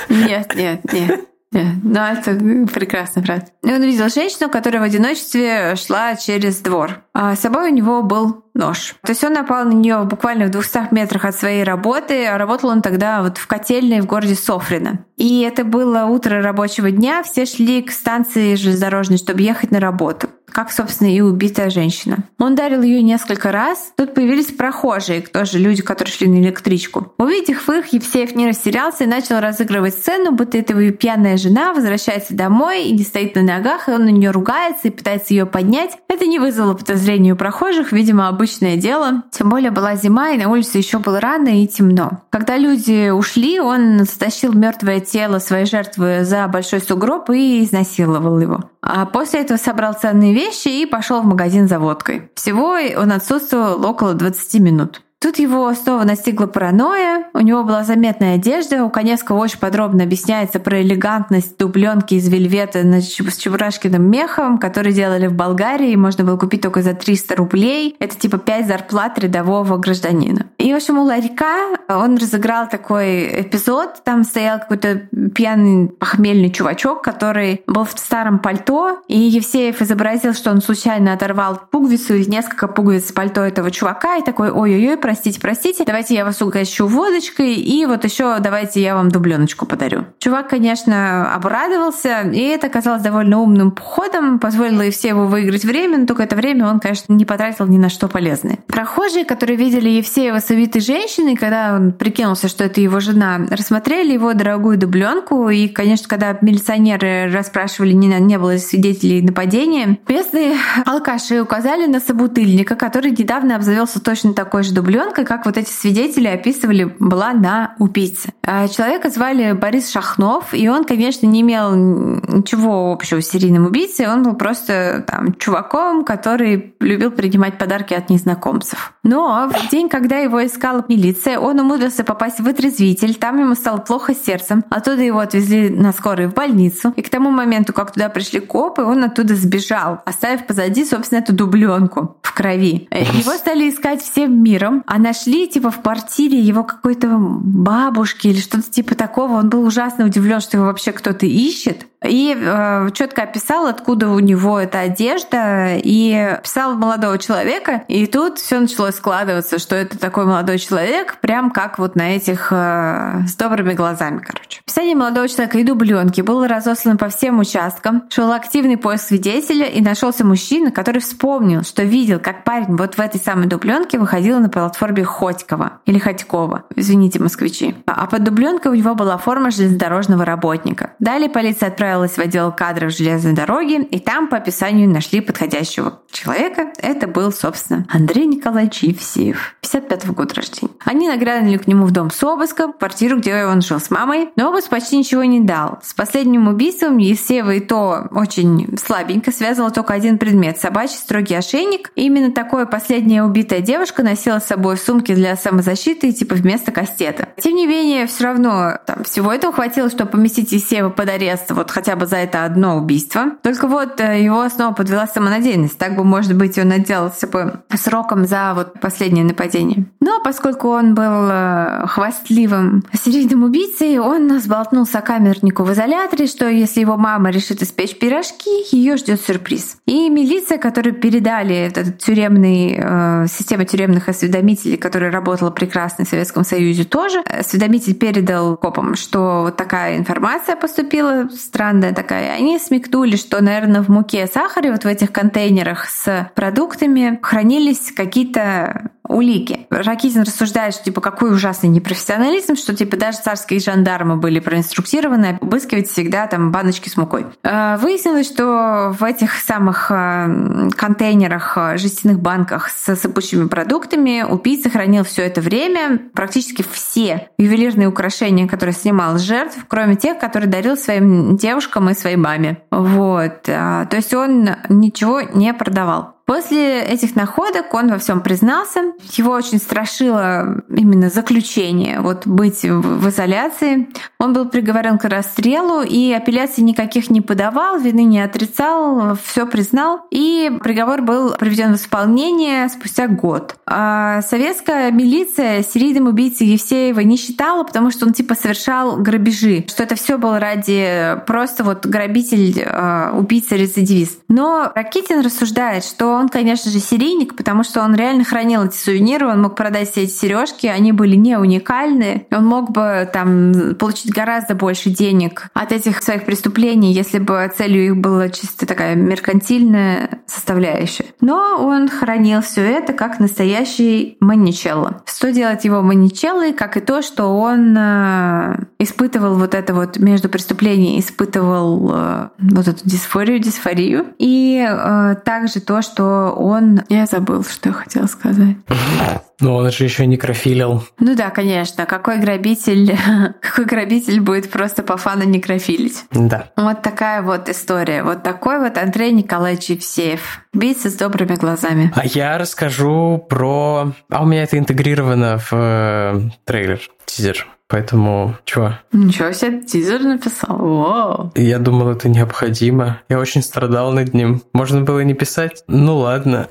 Нет, нет, нет. Ну, это прекрасная фраза. И он увидел женщину, которая в одиночестве шла через двор. А с собой у него был нож. То есть он напал на нее буквально в 200 метрах от своей работы, а работал он тогда вот в котельной в городе Софрино. И это было утро рабочего дня, все шли к станции железнодорожной, чтобы ехать на работу как, собственно, и убитая женщина. Он ударил ее несколько раз. Тут появились прохожие, тоже люди, которые шли на электричку. Увидев их, Евсеев не растерялся и начал разыгрывать сцену, будто это его пьяная жена возвращается домой и не стоит на ногах, и он на нее ругается и пытается ее поднять. Это не вызвало подозрений у прохожих, видимо, обычное дело. Тем более была зима, и на улице еще было рано и темно. Когда люди ушли, он стащил мертвое тело своей жертвы за большой сугроб и изнасиловал его. А после этого собрал ценные вещи и пошел в магазин за водкой. Всего он отсутствовал около 20 минут. Тут его снова настигла паранойя, у него была заметная одежда, у Коневского очень подробно объясняется про элегантность дубленки из вельвета с чебурашкиным мехом, которые делали в Болгарии, можно было купить только за 300 рублей. Это типа 5 зарплат рядового гражданина. И, в общем, у ларька он разыграл такой эпизод, там стоял какой-то пьяный похмельный чувачок, который был в старом пальто, и Евсеев изобразил, что он случайно оторвал пуговицу или несколько пуговиц с пальто этого чувака, и такой, ой-ой-ой, простите, простите, давайте я вас угощу водочкой, и вот еще давайте я вам дубленочку подарю. Чувак, конечно, обрадовался, и это оказалось довольно умным ходом, позволило и все его выиграть время, но только это время он, конечно, не потратил ни на что полезное. Прохожие, которые видели Евсеева с увитой женщиной, когда он прикинулся, что это его жена, рассмотрели его дорогую дубленку, и, конечно, когда милиционеры расспрашивали, не, не было свидетелей нападения, местные алкаши указали на собутыльника, который недавно обзавелся точно такой же дубленкой, ребенка, как вот эти свидетели описывали, была на убийце. А человека звали Борис Шахнов, и он, конечно, не имел ничего общего с серийным убийцей, он был просто там чуваком, который любил принимать подарки от незнакомцев. Но в день, когда его искала милиция, он умудрился попасть в отрезвитель, там ему стало плохо с сердцем, оттуда его отвезли на скорой в больницу, и к тому моменту, как туда пришли копы, он оттуда сбежал, оставив позади, собственно, эту дубленку в крови. Его стали искать всем миром, а нашли типа в квартире его какой-то бабушки или что-то типа такого. Он был ужасно удивлен, что его вообще кто-то ищет. И э, четко описал, откуда у него эта одежда, и писал молодого человека. И тут все начало складываться, что это такой молодой человек, прям как вот на этих э, с добрыми глазами, короче. Описание молодого человека и дубленки было разослано по всем участкам. Шел активный поиск свидетеля, и нашелся мужчина, который вспомнил, что видел, как парень вот в этой самой дубленке выходил на платформе Хотькова или Ходькова, извините, москвичи. А под дубленкой у него была форма железнодорожного работника. Далее полиция отправила отправилась в отдел кадров железной дороги, и там по описанию нашли подходящего человека. Это был, собственно, Андрей Николаевич Евсеев, 55 -го года рождения. Они нагрянули к нему в дом с обыском, квартиру, где он жил с мамой, но обыск почти ничего не дал. С последним убийством Евсеева и то очень слабенько связывал только один предмет – собачий строгий ошейник. И именно такое последняя убитая девушка носила с собой в сумке для самозащиты, типа вместо кастета. Тем не менее, все равно там, всего этого хватило, чтобы поместить Евсеева под арест вот хотя бы за это одно убийство. Только вот э, его снова подвела самонадеянность. Так бы, может быть, он отделался бы сроком за вот последнее нападение. Но поскольку он был э, хвастливым серийным убийцей, он сболтнул сокамернику в изоляторе, что если его мама решит испечь пирожки, ее ждет сюрприз. И милиция, которую передали этот тюремный, э, система тюремных осведомителей, которая работала прекрасно в Советском Союзе тоже, осведомитель передал копам, что вот такая информация поступила, странно странная такая. Они смекнули, что, наверное, в муке сахаре, вот в этих контейнерах с продуктами хранились какие-то улики. Ракитин рассуждает, что типа какой ужасный непрофессионализм, что типа даже царские жандармы были проинструктированы обыскивать всегда там баночки с мукой. Э, выяснилось, что в этих самых э, контейнерах, э, жестяных банках с сыпучими продуктами убийца хранил все это время практически все ювелирные украшения, которые снимал с жертв, кроме тех, которые дарил своим девушкам и своей маме. Вот. То есть он ничего не продавал. После этих находок он во всем признался. Его очень страшило именно заключение, вот быть в изоляции. Он был приговорен к расстрелу и апелляций никаких не подавал, вины не отрицал, все признал. И приговор был приведен в исполнение спустя год. А советская милиция серийным убийцей Евсеева не считала, потому что он типа совершал грабежи, что это все было ради просто вот грабитель, а, убийца, рецидивист. Но Ракитин рассуждает, что он, конечно же, серийник, потому что он реально хранил эти сувениры, он мог продать все эти сережки, они были не уникальны. Он мог бы там получить гораздо больше денег от этих своих преступлений, если бы целью их была чисто такая меркантильная составляющая. Но он хранил все это как настоящий маничелло. Что делать его маничеллой, как и то, что он э, испытывал вот это вот между преступлениями, испытывал э, вот эту дисфорию, дисфорию. И э, также то, что он... Я забыл, что я хотела сказать. Но он же еще некрофилил. Ну да, конечно. Какой грабитель, какой грабитель будет просто по фану некрофилить? Да. Вот такая вот история. Вот такой вот Андрей Николаевич Евсеев. Убийца с добрыми глазами. А я расскажу про... А у меня это интегрировано в э, трейлер, тизер. Поэтому, чего? Ничего себе, тизер написал. Вау. Я думал, это необходимо. Я очень страдал над ним. Можно было не писать? Ну ладно.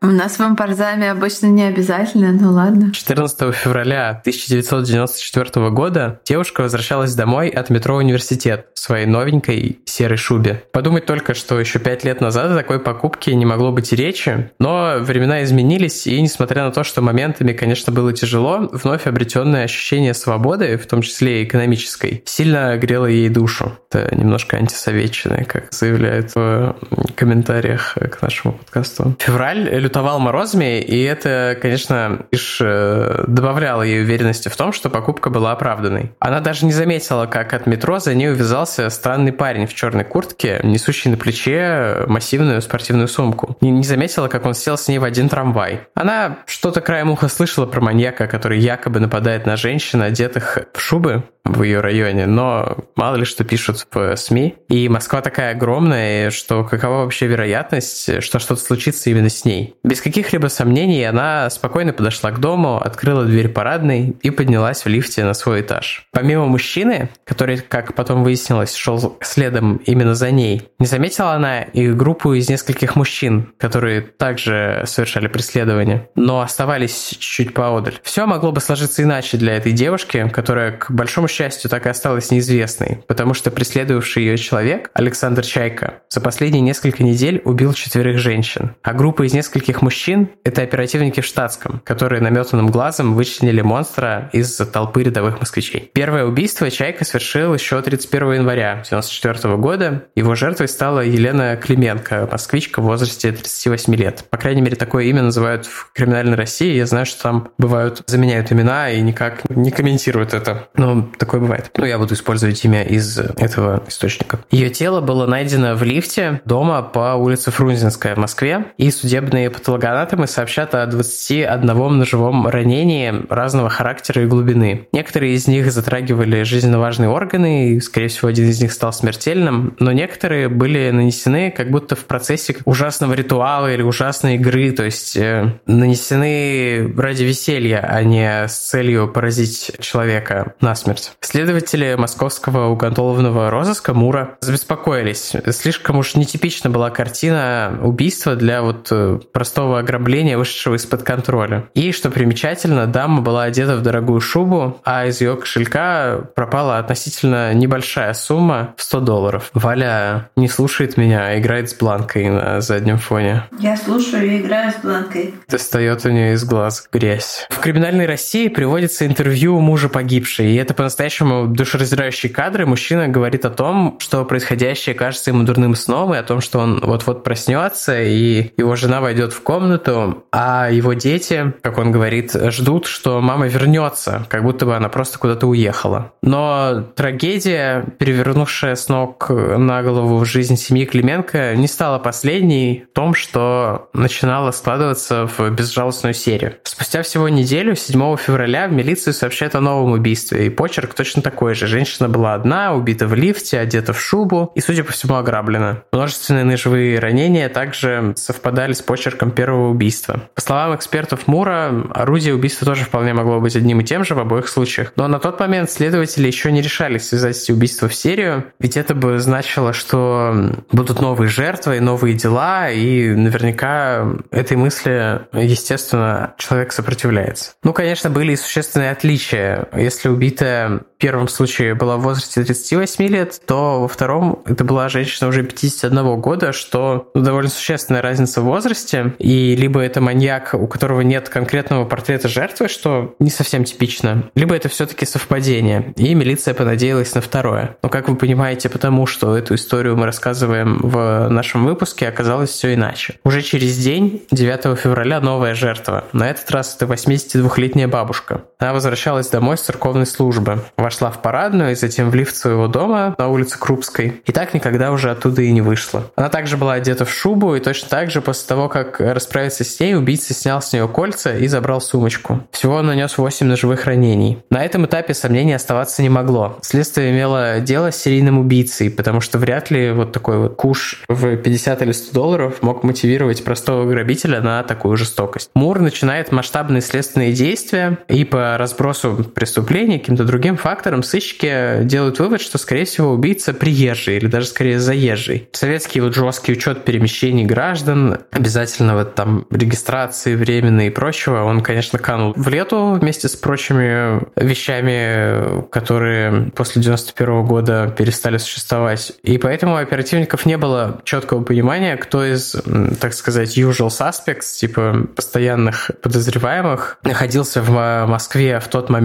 У нас в Ампарзаме обычно не обязательно, ну ладно. 14 февраля 1994 года девушка возвращалась домой от метро «Университет» в своей новенькой серой шубе. Подумать только, что еще пять лет назад о такой покупке не могло быть и речи, но времена изменились, и несмотря на то, что моментами, конечно, было тяжело, вновь обретенное ощущение свободы, в том числе и экономической, сильно грело ей душу. Это немножко антисоветчина, как заявляют в комментариях к нашему подкасту. Февраль лютовал морозами, и это, конечно, лишь э, добавляло ей уверенности в том, что покупка была оправданной. Она даже не заметила, как от метро за ней увязался странный парень в черной куртке, несущий на плече массивную спортивную сумку. И не заметила, как он сел с ней в один трамвай. Она что-то краем уха слышала про маньяка, который якобы нападает на женщин одетых в шубы в ее районе, но мало ли что пишут в СМИ. И Москва такая огромная, что какова вообще вероятность, что что-то случится именно с ней. Без каких-либо сомнений она спокойно подошла к дому, открыла дверь парадной и поднялась в лифте на свой этаж. Помимо мужчины, который, как потом выяснилось, шел следом именно за ней, не заметила она и группу из нескольких мужчин, которые также совершали преследование, но оставались чуть-чуть поодаль. Все могло бы сложиться иначе для этой девушки, которая, к большому счастью, так и осталась неизвестной, потому что преследовавший ее человек, Александр Чайка, за последние несколько недель убил четверых женщин. А группа из нескольких мужчин — это оперативники в штатском, которые наметанным глазом вычленили монстра из толпы рядовых москвичей. Первое убийство Чайка совершил еще 31 января 1994 года. Его жертвой стала Елена Клименко, москвичка в возрасте 38 лет. По крайней мере, такое имя называют в криминальной России. Я знаю, что там бывают, заменяют имена и никак не комментируют это. Но такое бывает. Ну, я буду использовать имя из этого источника. Ее тело было найдено в лифте дома по улице Фрунзенская в Москве, и судебные патологоанатомы сообщат о 21 ножевом ранении разного характера и глубины. Некоторые из них затрагивали жизненно важные органы, и, скорее всего, один из них стал смертельным, но некоторые были нанесены как будто в процессе ужасного ритуала или ужасной игры, то есть э, нанесены ради веселья, а не с целью поразить человека насмерть. Следователи московского уголовного розыска Мура забеспокоились. Слишком уж нетипична была картина убийства для вот э, простого ограбления, вышедшего из-под контроля. И, что примечательно, дама была одета в дорогую шубу, а из ее кошелька пропала относительно небольшая сумма в 100 долларов. Валя не слушает меня, а играет с Бланкой на заднем фоне. Я слушаю и играю с Бланкой. Достает у нее из глаз грязь. В криминальной России приводится интервью мужа погибшей, и это по по-настоящему душераздирающие кадры мужчина говорит о том, что происходящее кажется ему дурным сном, и о том, что он вот-вот проснется, и его жена войдет в комнату, а его дети, как он говорит, ждут, что мама вернется, как будто бы она просто куда-то уехала. Но трагедия, перевернувшая с ног на голову жизнь семьи Клименко, не стала последней в том, что начинала складываться в безжалостную серию. Спустя всего неделю, 7 февраля, в милицию сообщают о новом убийстве, и почерк почерк точно такой же. Женщина была одна, убита в лифте, одета в шубу и, судя по всему, ограблена. Множественные ножевые ранения также совпадали с почерком первого убийства. По словам экспертов Мура, орудие убийства тоже вполне могло быть одним и тем же в обоих случаях. Но на тот момент следователи еще не решались связать эти убийства в серию, ведь это бы значило, что будут новые жертвы и новые дела, и наверняка этой мысли, естественно, человек сопротивляется. Ну, конечно, были и существенные отличия. Если убитая в первом случае была в возрасте 38 лет, то во втором это была женщина уже 51 года, что ну, довольно существенная разница в возрасте. И либо это маньяк, у которого нет конкретного портрета жертвы, что не совсем типично, либо это все-таки совпадение. И милиция понадеялась на второе. Но, как вы понимаете, потому что эту историю мы рассказываем в нашем выпуске, оказалось все иначе. Уже через день, 9 февраля, новая жертва. На этот раз это 82-летняя бабушка. Она возвращалась домой с церковной службы вошла в парадную и затем в лифт своего дома на улице Крупской. И так никогда уже оттуда и не вышла. Она также была одета в шубу, и точно так же после того, как расправиться с ней, убийца снял с нее кольца и забрал сумочку. Всего он нанес 8 ножевых ранений. На этом этапе сомнений оставаться не могло. Следствие имело дело с серийным убийцей, потому что вряд ли вот такой вот куш в 50 или 100 долларов мог мотивировать простого грабителя на такую жестокость. Мур начинает масштабные следственные действия и по разбросу преступлений каким-то другим фактором сыщики делают вывод, что, скорее всего, убийца приезжий или даже скорее заезжий. Советский вот жесткий учет перемещений граждан, обязательного там регистрации временной и прочего, он, конечно, канул в лету вместе с прочими вещами, которые после 91 года перестали существовать. И поэтому у оперативников не было четкого понимания, кто из, так сказать, usual suspects, типа постоянных подозреваемых, находился в Москве в тот момент,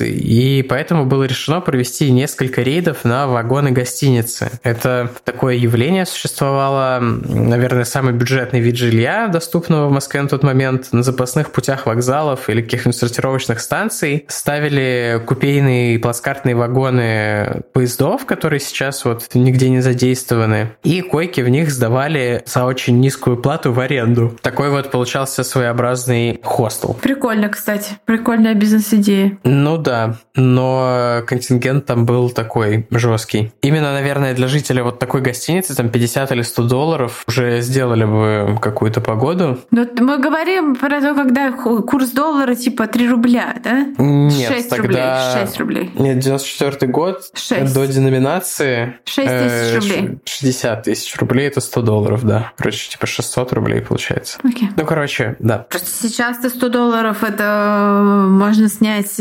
и поэтому было решено провести несколько рейдов на вагоны гостиницы. Это такое явление существовало, наверное, самый бюджетный вид жилья, доступного в Москве на тот момент. На запасных путях вокзалов или каких-нибудь сортировочных станций ставили купейные плацкартные вагоны поездов, которые сейчас вот нигде не задействованы, и койки в них сдавали за очень низкую плату в аренду. Такой вот получался своеобразный хостел. Прикольно, кстати. Прикольная бизнес-идея. Ну да, но контингент там был такой жесткий. Именно, наверное, для жителя вот такой гостиницы, там 50 или 100 долларов, уже сделали бы какую-то погоду. Но мы говорим про то, когда курс доллара типа 3 рубля, да? Нет, 6 тогда... рублей, 6 рублей. Нет, 94 год, 6. до деноминации. 6 тысяч рублей. 60 тысяч рублей, это 100 долларов, да. Короче, типа 600 рублей получается. Окей. Ну, короче, да. Просто сейчас-то 100 долларов это можно снять, э,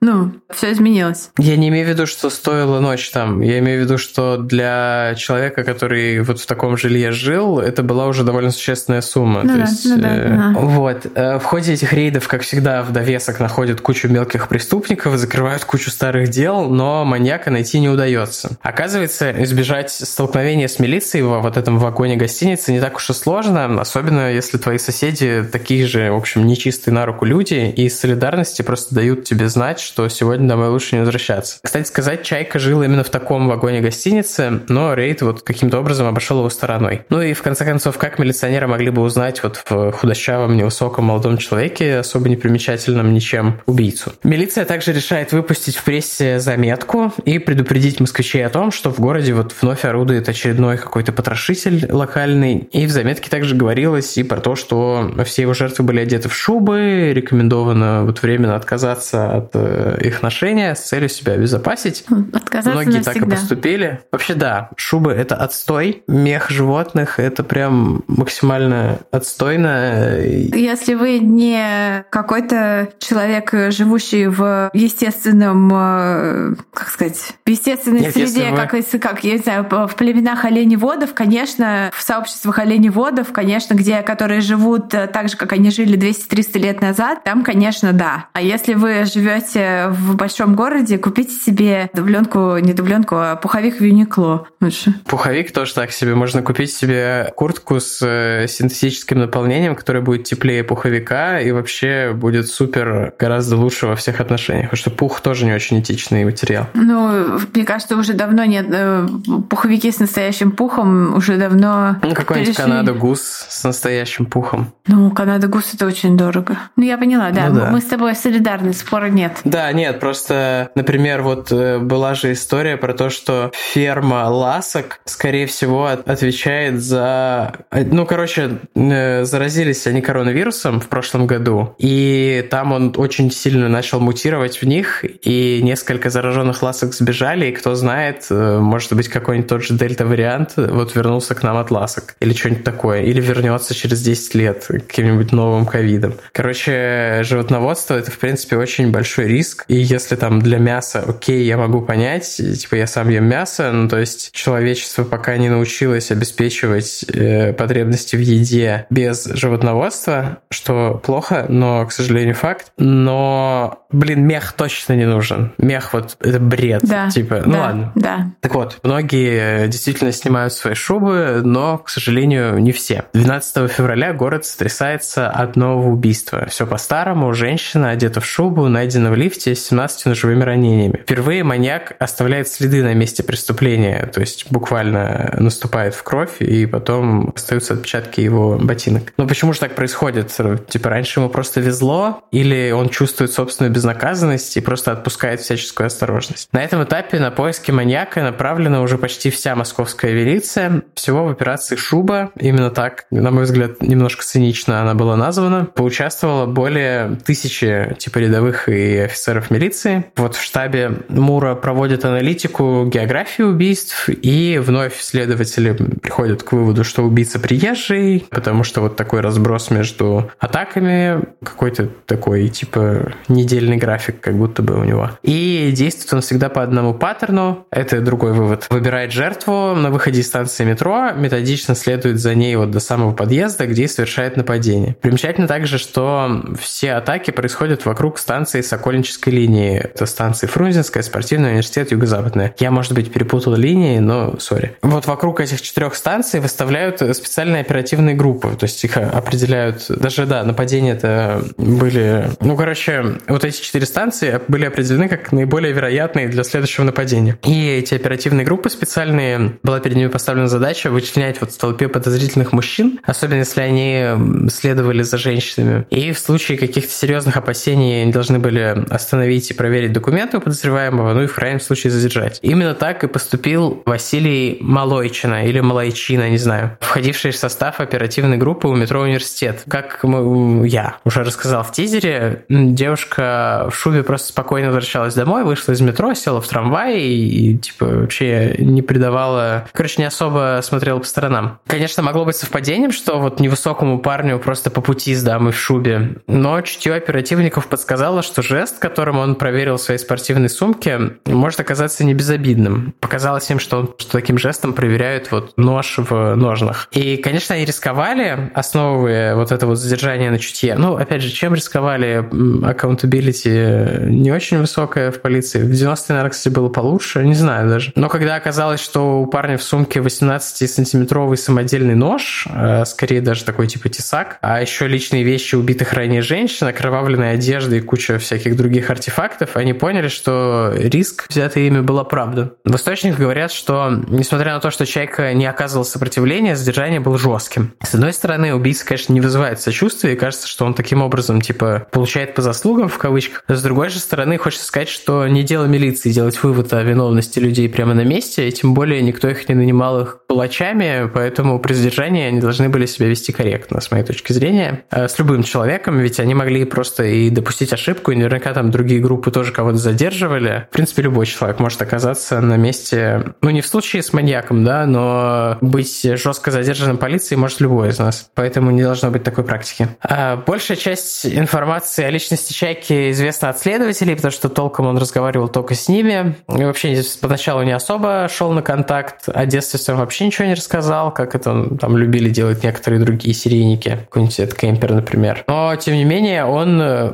ну, все изменилось. Я не имею в виду, что стоила ночь там. Я имею в виду, что для человека, который вот в таком жилье жил, это была уже довольно существенная сумма. Ну То да, есть, ну да, э, ага. Вот. Э, В ходе этих рейдов, как всегда, в довесок находят кучу мелких преступников, закрывают кучу старых дел, но маньяка найти не удается. Оказывается, избежать столкновения с милицией во вот этом вагоне гостиницы не так уж и сложно, особенно если твои соседи такие же, в общем, нечистые на руку люди, и из солидарности просто дают тебе знать, что сегодня домой лучше не возвращаться. Кстати сказать, Чайка жил именно в таком вагоне гостиницы, но рейд вот каким-то образом обошел его стороной. Ну и в конце концов, как милиционеры могли бы узнать вот в худощавом, невысоком молодом человеке, особо непримечательном ничем, убийцу? Милиция также решает выпустить в прессе заметку и предупредить москвичей о том, что в городе вот вновь орудует очередной какой-то потрошитель локальный. И в заметке также говорилось и про то, что все его жертвы были одеты в шубы, рекомендовано вот временно отказаться от э, их ношения с целью себя обезопасить. Отказаться Многие так и навсегда. поступили. Вообще, да, шубы — это отстой. Мех животных — это прям максимально отстойно. Если вы не какой-то человек, живущий в естественном, э, как сказать, в естественной Нет, среде, вы- как, если- как, я не знаю, в племенах оленеводов, конечно, в сообществах оленеводов, конечно, где, которые живут э, так же, как они жили 200-300 лет назад, там, конечно, да. А если вы живете в большом городе, купите себе дубленку, не дубленку, а пуховик в Юникло лучше. Пуховик тоже так себе. Можно купить себе куртку с э, синтетическим наполнением, которая будет теплее пуховика и вообще будет супер гораздо лучше во всех отношениях. Потому что пух тоже не очень этичный материал. Ну, мне кажется, уже давно нет э, пуховики с настоящим пухом, уже давно Ну, какой-нибудь перешли. Канада Гус с настоящим пухом. Ну, Канада Гус это очень дорого. Ну, я поняла, да. Ну да. Мы с тобой солидарны, спора нет. Да, нет, просто, например, вот э, была же история про то, что ферма ласок, скорее всего, от- отвечает за... э, Ну, короче, э, заразились они коронавирусом в прошлом году, и там он очень сильно начал мутировать в них, и несколько зараженных ласок сбежали, и кто знает, может быть, какой-нибудь тот же дельта-вариант вот вернулся к нам от ласок, или что-нибудь такое, или вернется через 10 лет каким-нибудь новым ковидом. Короче, животноводство это, в принципе, очень большой риск. И если там для мяса, окей, я могу понять, типа я сам ем мясо, ну то есть человечество пока не научилось обеспечивать э, потребности в еде без животноводства, что плохо, но, к сожалению, факт. Но, блин, мех точно не нужен. Мех вот это бред. Да. Типа, ну да, ладно. Да. Так вот, многие действительно снимают свои шубы, но, к сожалению, не все. 12 февраля город сотрясается от нового убийства. Все по-старому. Женщина одета в шубу, найдена в лифте с 17 ножевыми ранениями. Впервые маньяк оставляет следы на месте преступления, то есть буквально наступает в кровь, и потом остаются отпечатки его ботинок. Но почему же так происходит? Типа раньше ему просто везло, или он чувствует собственную безнаказанность и просто отпускает всяческую осторожность. На этом этапе на поиски маньяка направлена уже почти вся московская милиция. Всего в операции «Шуба», именно так, на мой взгляд, немножко цинично она была названа, поучаствовало более тысячи типа рядовых и офицеров милиции. Вот в штабе Мура проводят аналитику географии убийств, и вновь следователи приходят к выводу, что убийца приезжий, потому что вот такой разброс между атаками, какой-то такой типа недельный график как будто бы у него. И действует он всегда по одному паттерну, это другой вывод. Выбирает жертву на выходе из станции метро, методично следует за ней вот до самого подъезда, где совершает нападение. Примечательно также, что все атаки происходят вокруг станции Сокольнической линии. Это станции Фрунзенская, спортивный университет, юго-западная. Я, может быть, перепутал линии, но сори. Вот вокруг этих четырех станций выставляют специальные оперативные группы, то есть их определяют, даже, да, нападения это были... Ну, короче, вот эти четыре станции были определены как наиболее вероятные для следующего нападения. И эти оперативные группы специальные, была перед ними поставлена задача вычленять вот в толпе подозрительных мужчин, особенно если они следовали за женщинами. И в случае каких-то серьезных опасений они должны были остановить и проверить документы у подозреваемого, ну и в крайнем случае задержать. Именно так и поступил Василий Малойчина или Малайчина, не знаю, входивший в состав оперативной группы у метро «Университет». Как мы, я уже рассказал в тизере, девушка в шубе просто спокойно возвращалась домой, вышла из метро, села в трамвай и, и типа, вообще не придавала... Короче, не особо смотрела по сторонам. Конечно, могло быть совпадением, что вот невысокому парню просто по пути с дамой в шубе, но чутье оперативников подсказало, что жест, которым он проверил свои спортивные сумки, может оказаться не безобидным. Показалось им, что, он, что таким жестом проверяют вот нож в ножнах. И, конечно, они рисковали, основывая вот это вот задержание на чутье. Ну, опять же, чем рисковали? Accountability не очень высокая в полиции. В 90-е, наверное, кстати, было получше, не знаю даже. Но когда оказалось, что у парня в сумке 18-сантиметровый самодельный нож, э, скорее даже такой типа тесак, а еще личные вещи убитых ранее женщин, окровавленная одежда и куча всяких других артефактов, они поняли, что риск взятый ими была правда. В источниках говорят, что несмотря на то, что Чайка не оказывал сопротивления, задержание было жестким. С одной стороны, убийца, конечно, не вызывает сочувствия, и кажется, что он таким образом, типа, получает по заслугам, в кавычках. С другой же стороны, хочется сказать, что не дело милиции делать вывод о виновности людей прямо на месте, и тем более никто их не нанимал их палачами, поэтому при задержании они должны были себя вести корректно, с моей точки зрения. А с любым человеком, ведь они могли просто и допустить ошибку, и наверняка там другие группы тоже кого-то задерживали. В принципе, любой человек может оказаться на месте, ну, не в случае с маньяком, да, но быть жестко задержанным полицией может любой из нас. Поэтому не должно быть такой практики. А большая часть информации о личности Чайки известна от следователей, потому что толком он разговаривал только с ними. И вообще поначалу не особо шел на контакт, о детстве своем вообще ничего не рассказал, как это там любили делать некоторые другие серийники, какой-нибудь Эд Кемпер, например. Но, тем не менее, он э,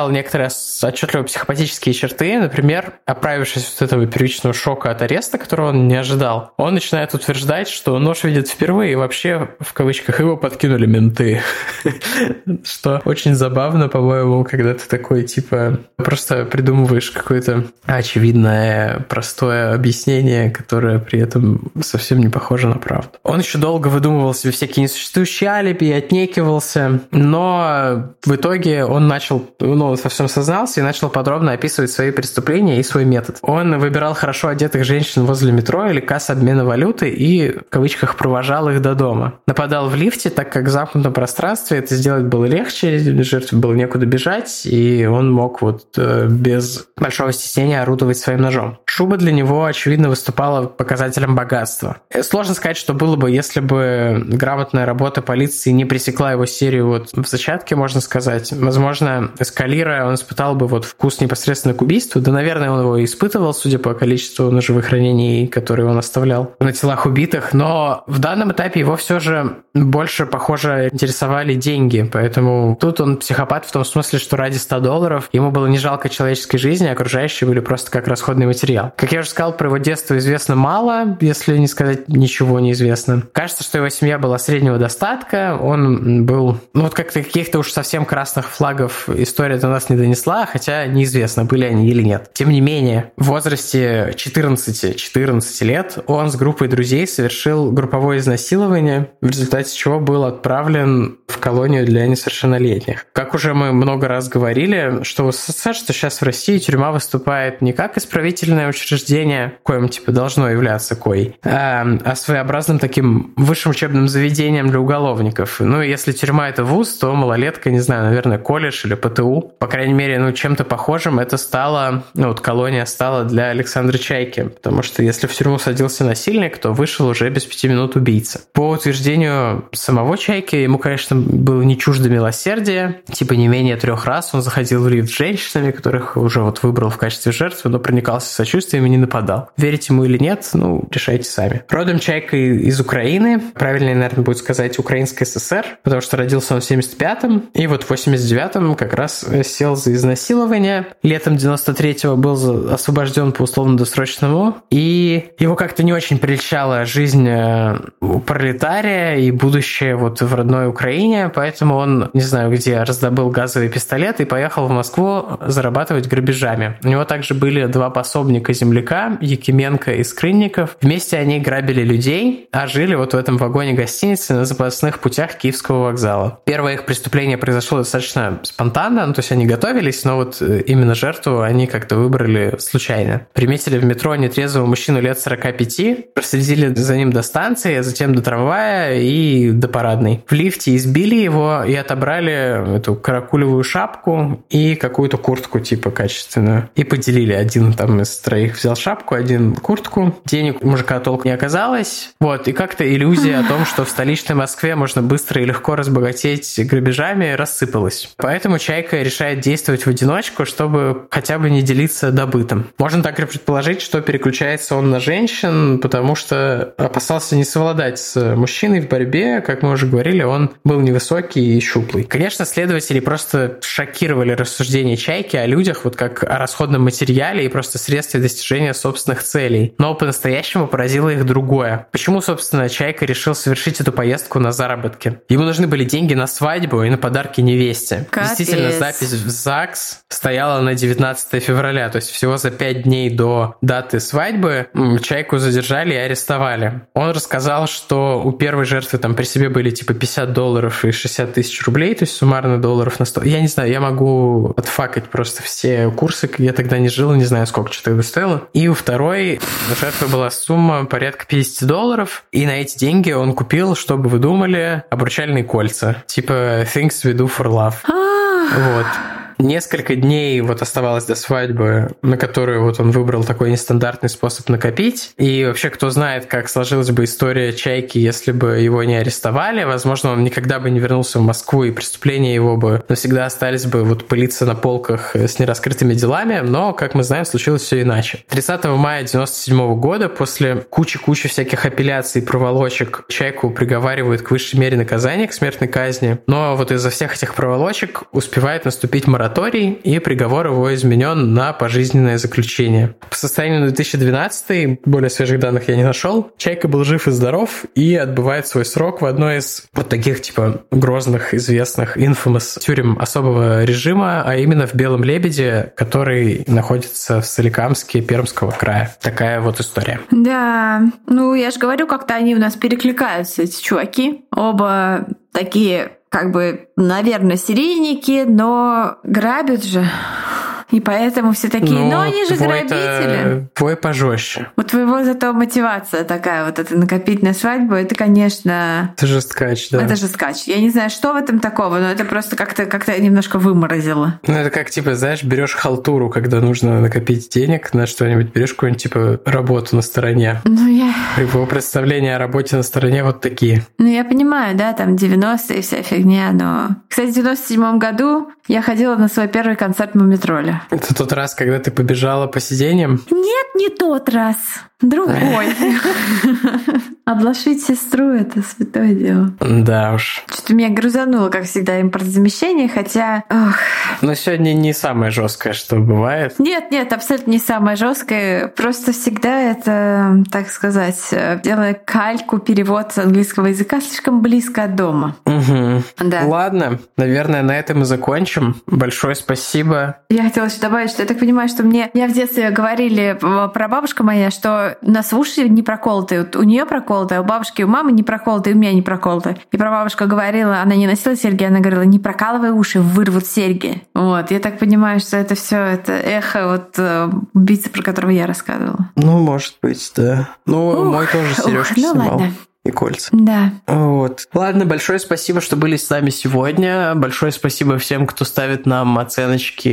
проявлял некоторые отчетливо психопатические черты, например, оправившись от этого первичного шока от ареста, которого он не ожидал, он начинает утверждать, что нож видит впервые, и вообще, в кавычках, его подкинули менты. Что очень забавно, по-моему, когда ты такой, типа, просто придумываешь какое-то очевидное, простое объяснение, которое при этом совсем не похоже на правду. Он еще долго выдумывал себе всякие несуществующие алиби и отнекивался, но в итоге он начал, ну, он во всем сознался и начал подробно описывать свои преступления и свой метод. Он выбирал хорошо одетых женщин возле метро или касс обмена валюты и, в кавычках, провожал их до дома. Нападал в лифте, так как в замкнутом пространстве это сделать было легче, жертве было некуда бежать, и он мог вот э, без большого стеснения орудовать своим ножом. Шуба для него, очевидно, выступала показателем богатства. Э, сложно сказать, что было бы, если бы грамотная работа полиции не пресекла его серию вот в зачатке, можно сказать. Возможно, эскалируя, он испытал бы вот вкус непосредственно к убийству. Да, наверное, он его испытывал, судя по количеству ножевых ранений, которые он оставлял на телах убитых. Но в данном этапе его все же больше, похоже, интересовали деньги. Поэтому тут он психопат в том смысле, что ради 100 долларов ему было не жалко человеческой жизни, а окружающие были просто как расходный материал. Как я уже сказал, про его детство известно мало, если не сказать ничего неизвестно. Кажется, что его семья была среднего достатка, он был, ну вот как-то каких-то уж совсем красных флагов история до нас не донесла, хотя неизвестно, были они или нет. Тем не менее, в возрасте 14-14 лет он с группой друзей совершил групповое изнасилование, в результате чего был отправлен в колонию для несовершеннолетних. Как уже мы много раз говорили, что в СССР, что сейчас в России тюрьма выступает не как исправительное учреждение, коим типа должно являться кой, а, а своеобразным таким высшим учебным заведением для уголовников. Ну, если тюрьма это вуз, то малолетка, не знаю, наверное, колледж или ПТУ. По крайней мере, ну, чем-то похожим это стало, ну, вот колония стала для Александра Чайки, потому что если в тюрьму садился насильник, то вышел уже без пяти минут убийца. По утверждению самого Чайки, ему, конечно, было не чуждо милосердие, типа не менее трех раз он заходил в лифт с женщинами, которых уже вот выбрал в качестве жертвы, но проникался сочувствием и не нападал. Верить ему или нет, ну, решайте сами. Родом Чайка из Украины, правильнее, наверное, будет сказать Украинской ССР, потому что родился он в 75-м, и вот в 89-м как раз сел за изнасилование. Летом 93-го был освобожден по условно-досрочному, и его как-то не очень прельщала жизнь э, пролетария и будущее вот в родной Украине, поэтому он, не знаю где, раздобыл газовый пистолет и поехал в Москву зарабатывать грабежами. У него также были два пособника земляка, Якименко и Скрынников. Вместе они грабили людей, а жили вот в этом вагоне гостиницы на запасных путях Киевского вокзала. Первое их преступление произошло достаточно спонтанно, ну, то есть они они готовились, но вот э, именно жертву они как-то выбрали случайно. Приметили в метро нетрезвого мужчину лет 45, проследили за ним до станции, а затем до трамвая и до парадной. В лифте избили его и отобрали эту каракулевую шапку и какую-то куртку типа качественную. И поделили. Один там из троих взял шапку, один куртку. Денег мужика толк не оказалось. Вот, и как-то иллюзия о том, что в столичной Москве можно быстро и легко разбогатеть грабежами, рассыпалась. Поэтому Чайка решает действовать в одиночку, чтобы хотя бы не делиться добытым. Можно также предположить, что переключается он на женщин, потому что опасался не совладать с мужчиной в борьбе. Как мы уже говорили, он был невысокий и щуплый. Конечно, следователи просто шокировали рассуждения Чайки о людях, вот как о расходном материале и просто средстве достижения собственных целей. Но по-настоящему поразило их другое. Почему, собственно, Чайка решил совершить эту поездку на заработки? Ему нужны были деньги на свадьбу и на подарки невесте. Капец. Действительно, запись в ЗАГС стояла на 19 февраля, то есть всего за 5 дней до даты свадьбы Чайку задержали и арестовали. Он рассказал, что у первой жертвы там при себе были типа 50 долларов и 60 тысяч рублей, то есть суммарно долларов на 100. Я не знаю, я могу отфакать просто все курсы, я тогда не жил, не знаю, сколько что тогда стоило. И у второй жертвы была сумма порядка 50 долларов, и на эти деньги он купил, чтобы вы думали, обручальные кольца. Типа things we do for love. Вот. Несколько дней вот оставалось до свадьбы, на которую вот он выбрал такой нестандартный способ накопить. И вообще, кто знает, как сложилась бы история Чайки, если бы его не арестовали. Возможно, он никогда бы не вернулся в Москву, и преступления его бы навсегда остались бы вот пылиться на полках с нераскрытыми делами. Но, как мы знаем, случилось все иначе. 30 мая 97 года, после кучи-кучи всяких апелляций и проволочек, Чайку приговаривают к высшей мере наказания, к смертной казни. Но вот из-за всех этих проволочек успевает наступить мораторий мораторий, и приговор его изменен на пожизненное заключение. По состоянию на 2012, более свежих данных я не нашел, Чайка был жив и здоров и отбывает свой срок в одной из вот таких типа грозных, известных инфамous тюрем особого режима, а именно в Белом Лебеде, который находится в Соликамске Пермского края. Такая вот история. Да, ну я же говорю, как-то они у нас перекликаются, эти чуваки. Оба такие как бы, наверное, серийники, но грабят же. И поэтому все такие, ну, но они же грабители. Твой пожестче. У твоего зато мотивация такая, вот это накопить на свадьбу, это, конечно... Это же скач, да. Это же скач. Я не знаю, что в этом такого, но это просто как-то как немножко выморозило. Ну, это как, типа, знаешь, берешь халтуру, когда нужно накопить денег на что-нибудь, берешь какую-нибудь, типа, работу на стороне. Ну, я... Его представления о работе на стороне вот такие. Ну, я понимаю, да, там 90-е вся фигня, но... Кстати, в 97 году я ходила на свой первый концерт Мумитроля. Это тот раз, когда ты побежала по сиденьям? Нет, не тот раз. Другой. Облашить сестру — это святое дело. Да уж. Что-то меня грузануло, как всегда, импортозамещение, хотя... Ох. Но сегодня не самое жесткое, что бывает. Нет, нет, абсолютно не самое жесткое. Просто всегда это, так сказать, делая кальку, перевод с английского языка слишком близко от дома. Угу. Да. Ладно, наверное, на этом и закончим. Большое спасибо. Я хотела еще добавить, что я так понимаю, что мне... Я в детстве говорили про бабушка моя, что у нас уши не проколотые. Вот у нее проколотые, а у бабушки, у мамы не проколотые, у меня не проколотые. И про бабушка говорила, она не носила серьги, она говорила, не прокалывай уши, вырвут серьги. Вот, я так понимаю, что это все это эхо вот э, убийцы, про которого я рассказывала. Ну, может быть, да. Ну, ух, мой тоже сережки ух, ну, снимал. Ладно и кольца. Да. Вот. Ладно, большое спасибо, что были с нами сегодня. Большое спасибо всем, кто ставит нам оценочки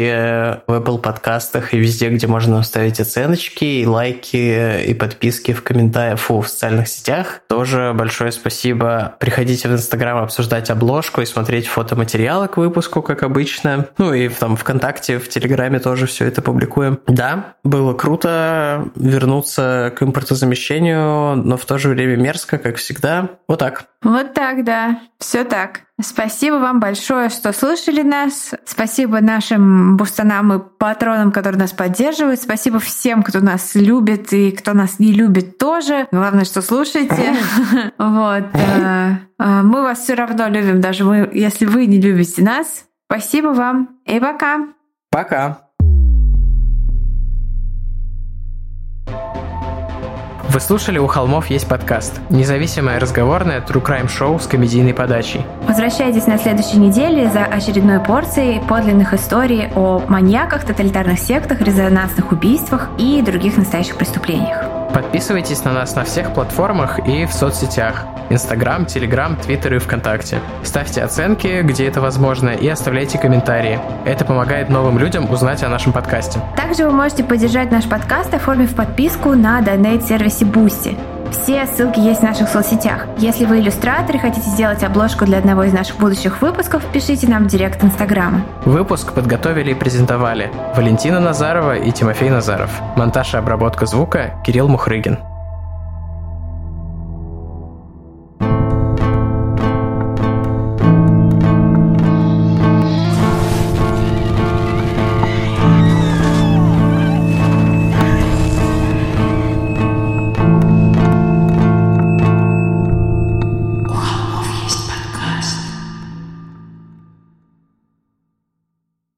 в Apple подкастах и везде, где можно ставить оценочки, и лайки, и подписки в комментариях, фу, в социальных сетях. Тоже большое спасибо. Приходите в Инстаграм обсуждать обложку и смотреть фотоматериалы к выпуску, как обычно. Ну и там ВКонтакте, в Телеграме тоже все это публикуем. Да, было круто вернуться к импортозамещению, но в то же время мерзко, как всегда. Вот так. Вот так, да. Все так. Спасибо вам большое, что слушали нас. Спасибо нашим бустанам и патронам, которые нас поддерживают. Спасибо всем, кто нас любит и кто нас не любит тоже. Главное, что слушаете. Вот. Э, э, мы вас все равно любим, даже если вы не любите нас. Спасибо вам и пока. Пока. Вы слушали «У холмов есть подкаст» – независимое разговорное true crime шоу с комедийной подачей. Возвращайтесь на следующей неделе за очередной порцией подлинных историй о маньяках, тоталитарных сектах, резонансных убийствах и других настоящих преступлениях. Подписывайтесь на нас на всех платформах и в соцсетях. Инстаграм, Телеграм, Твиттер и ВКонтакте. Ставьте оценки, где это возможно, и оставляйте комментарии. Это помогает новым людям узнать о нашем подкасте. Также вы можете поддержать наш подкаст, оформив подписку на донейт-сервисе Boosty. Все ссылки есть в наших соцсетях. Если вы иллюстратор и хотите сделать обложку для одного из наших будущих выпусков, пишите нам в директ Инстаграма. Выпуск подготовили и презентовали Валентина Назарова и Тимофей Назаров. Монтаж и обработка звука Кирилл Мухрыгин.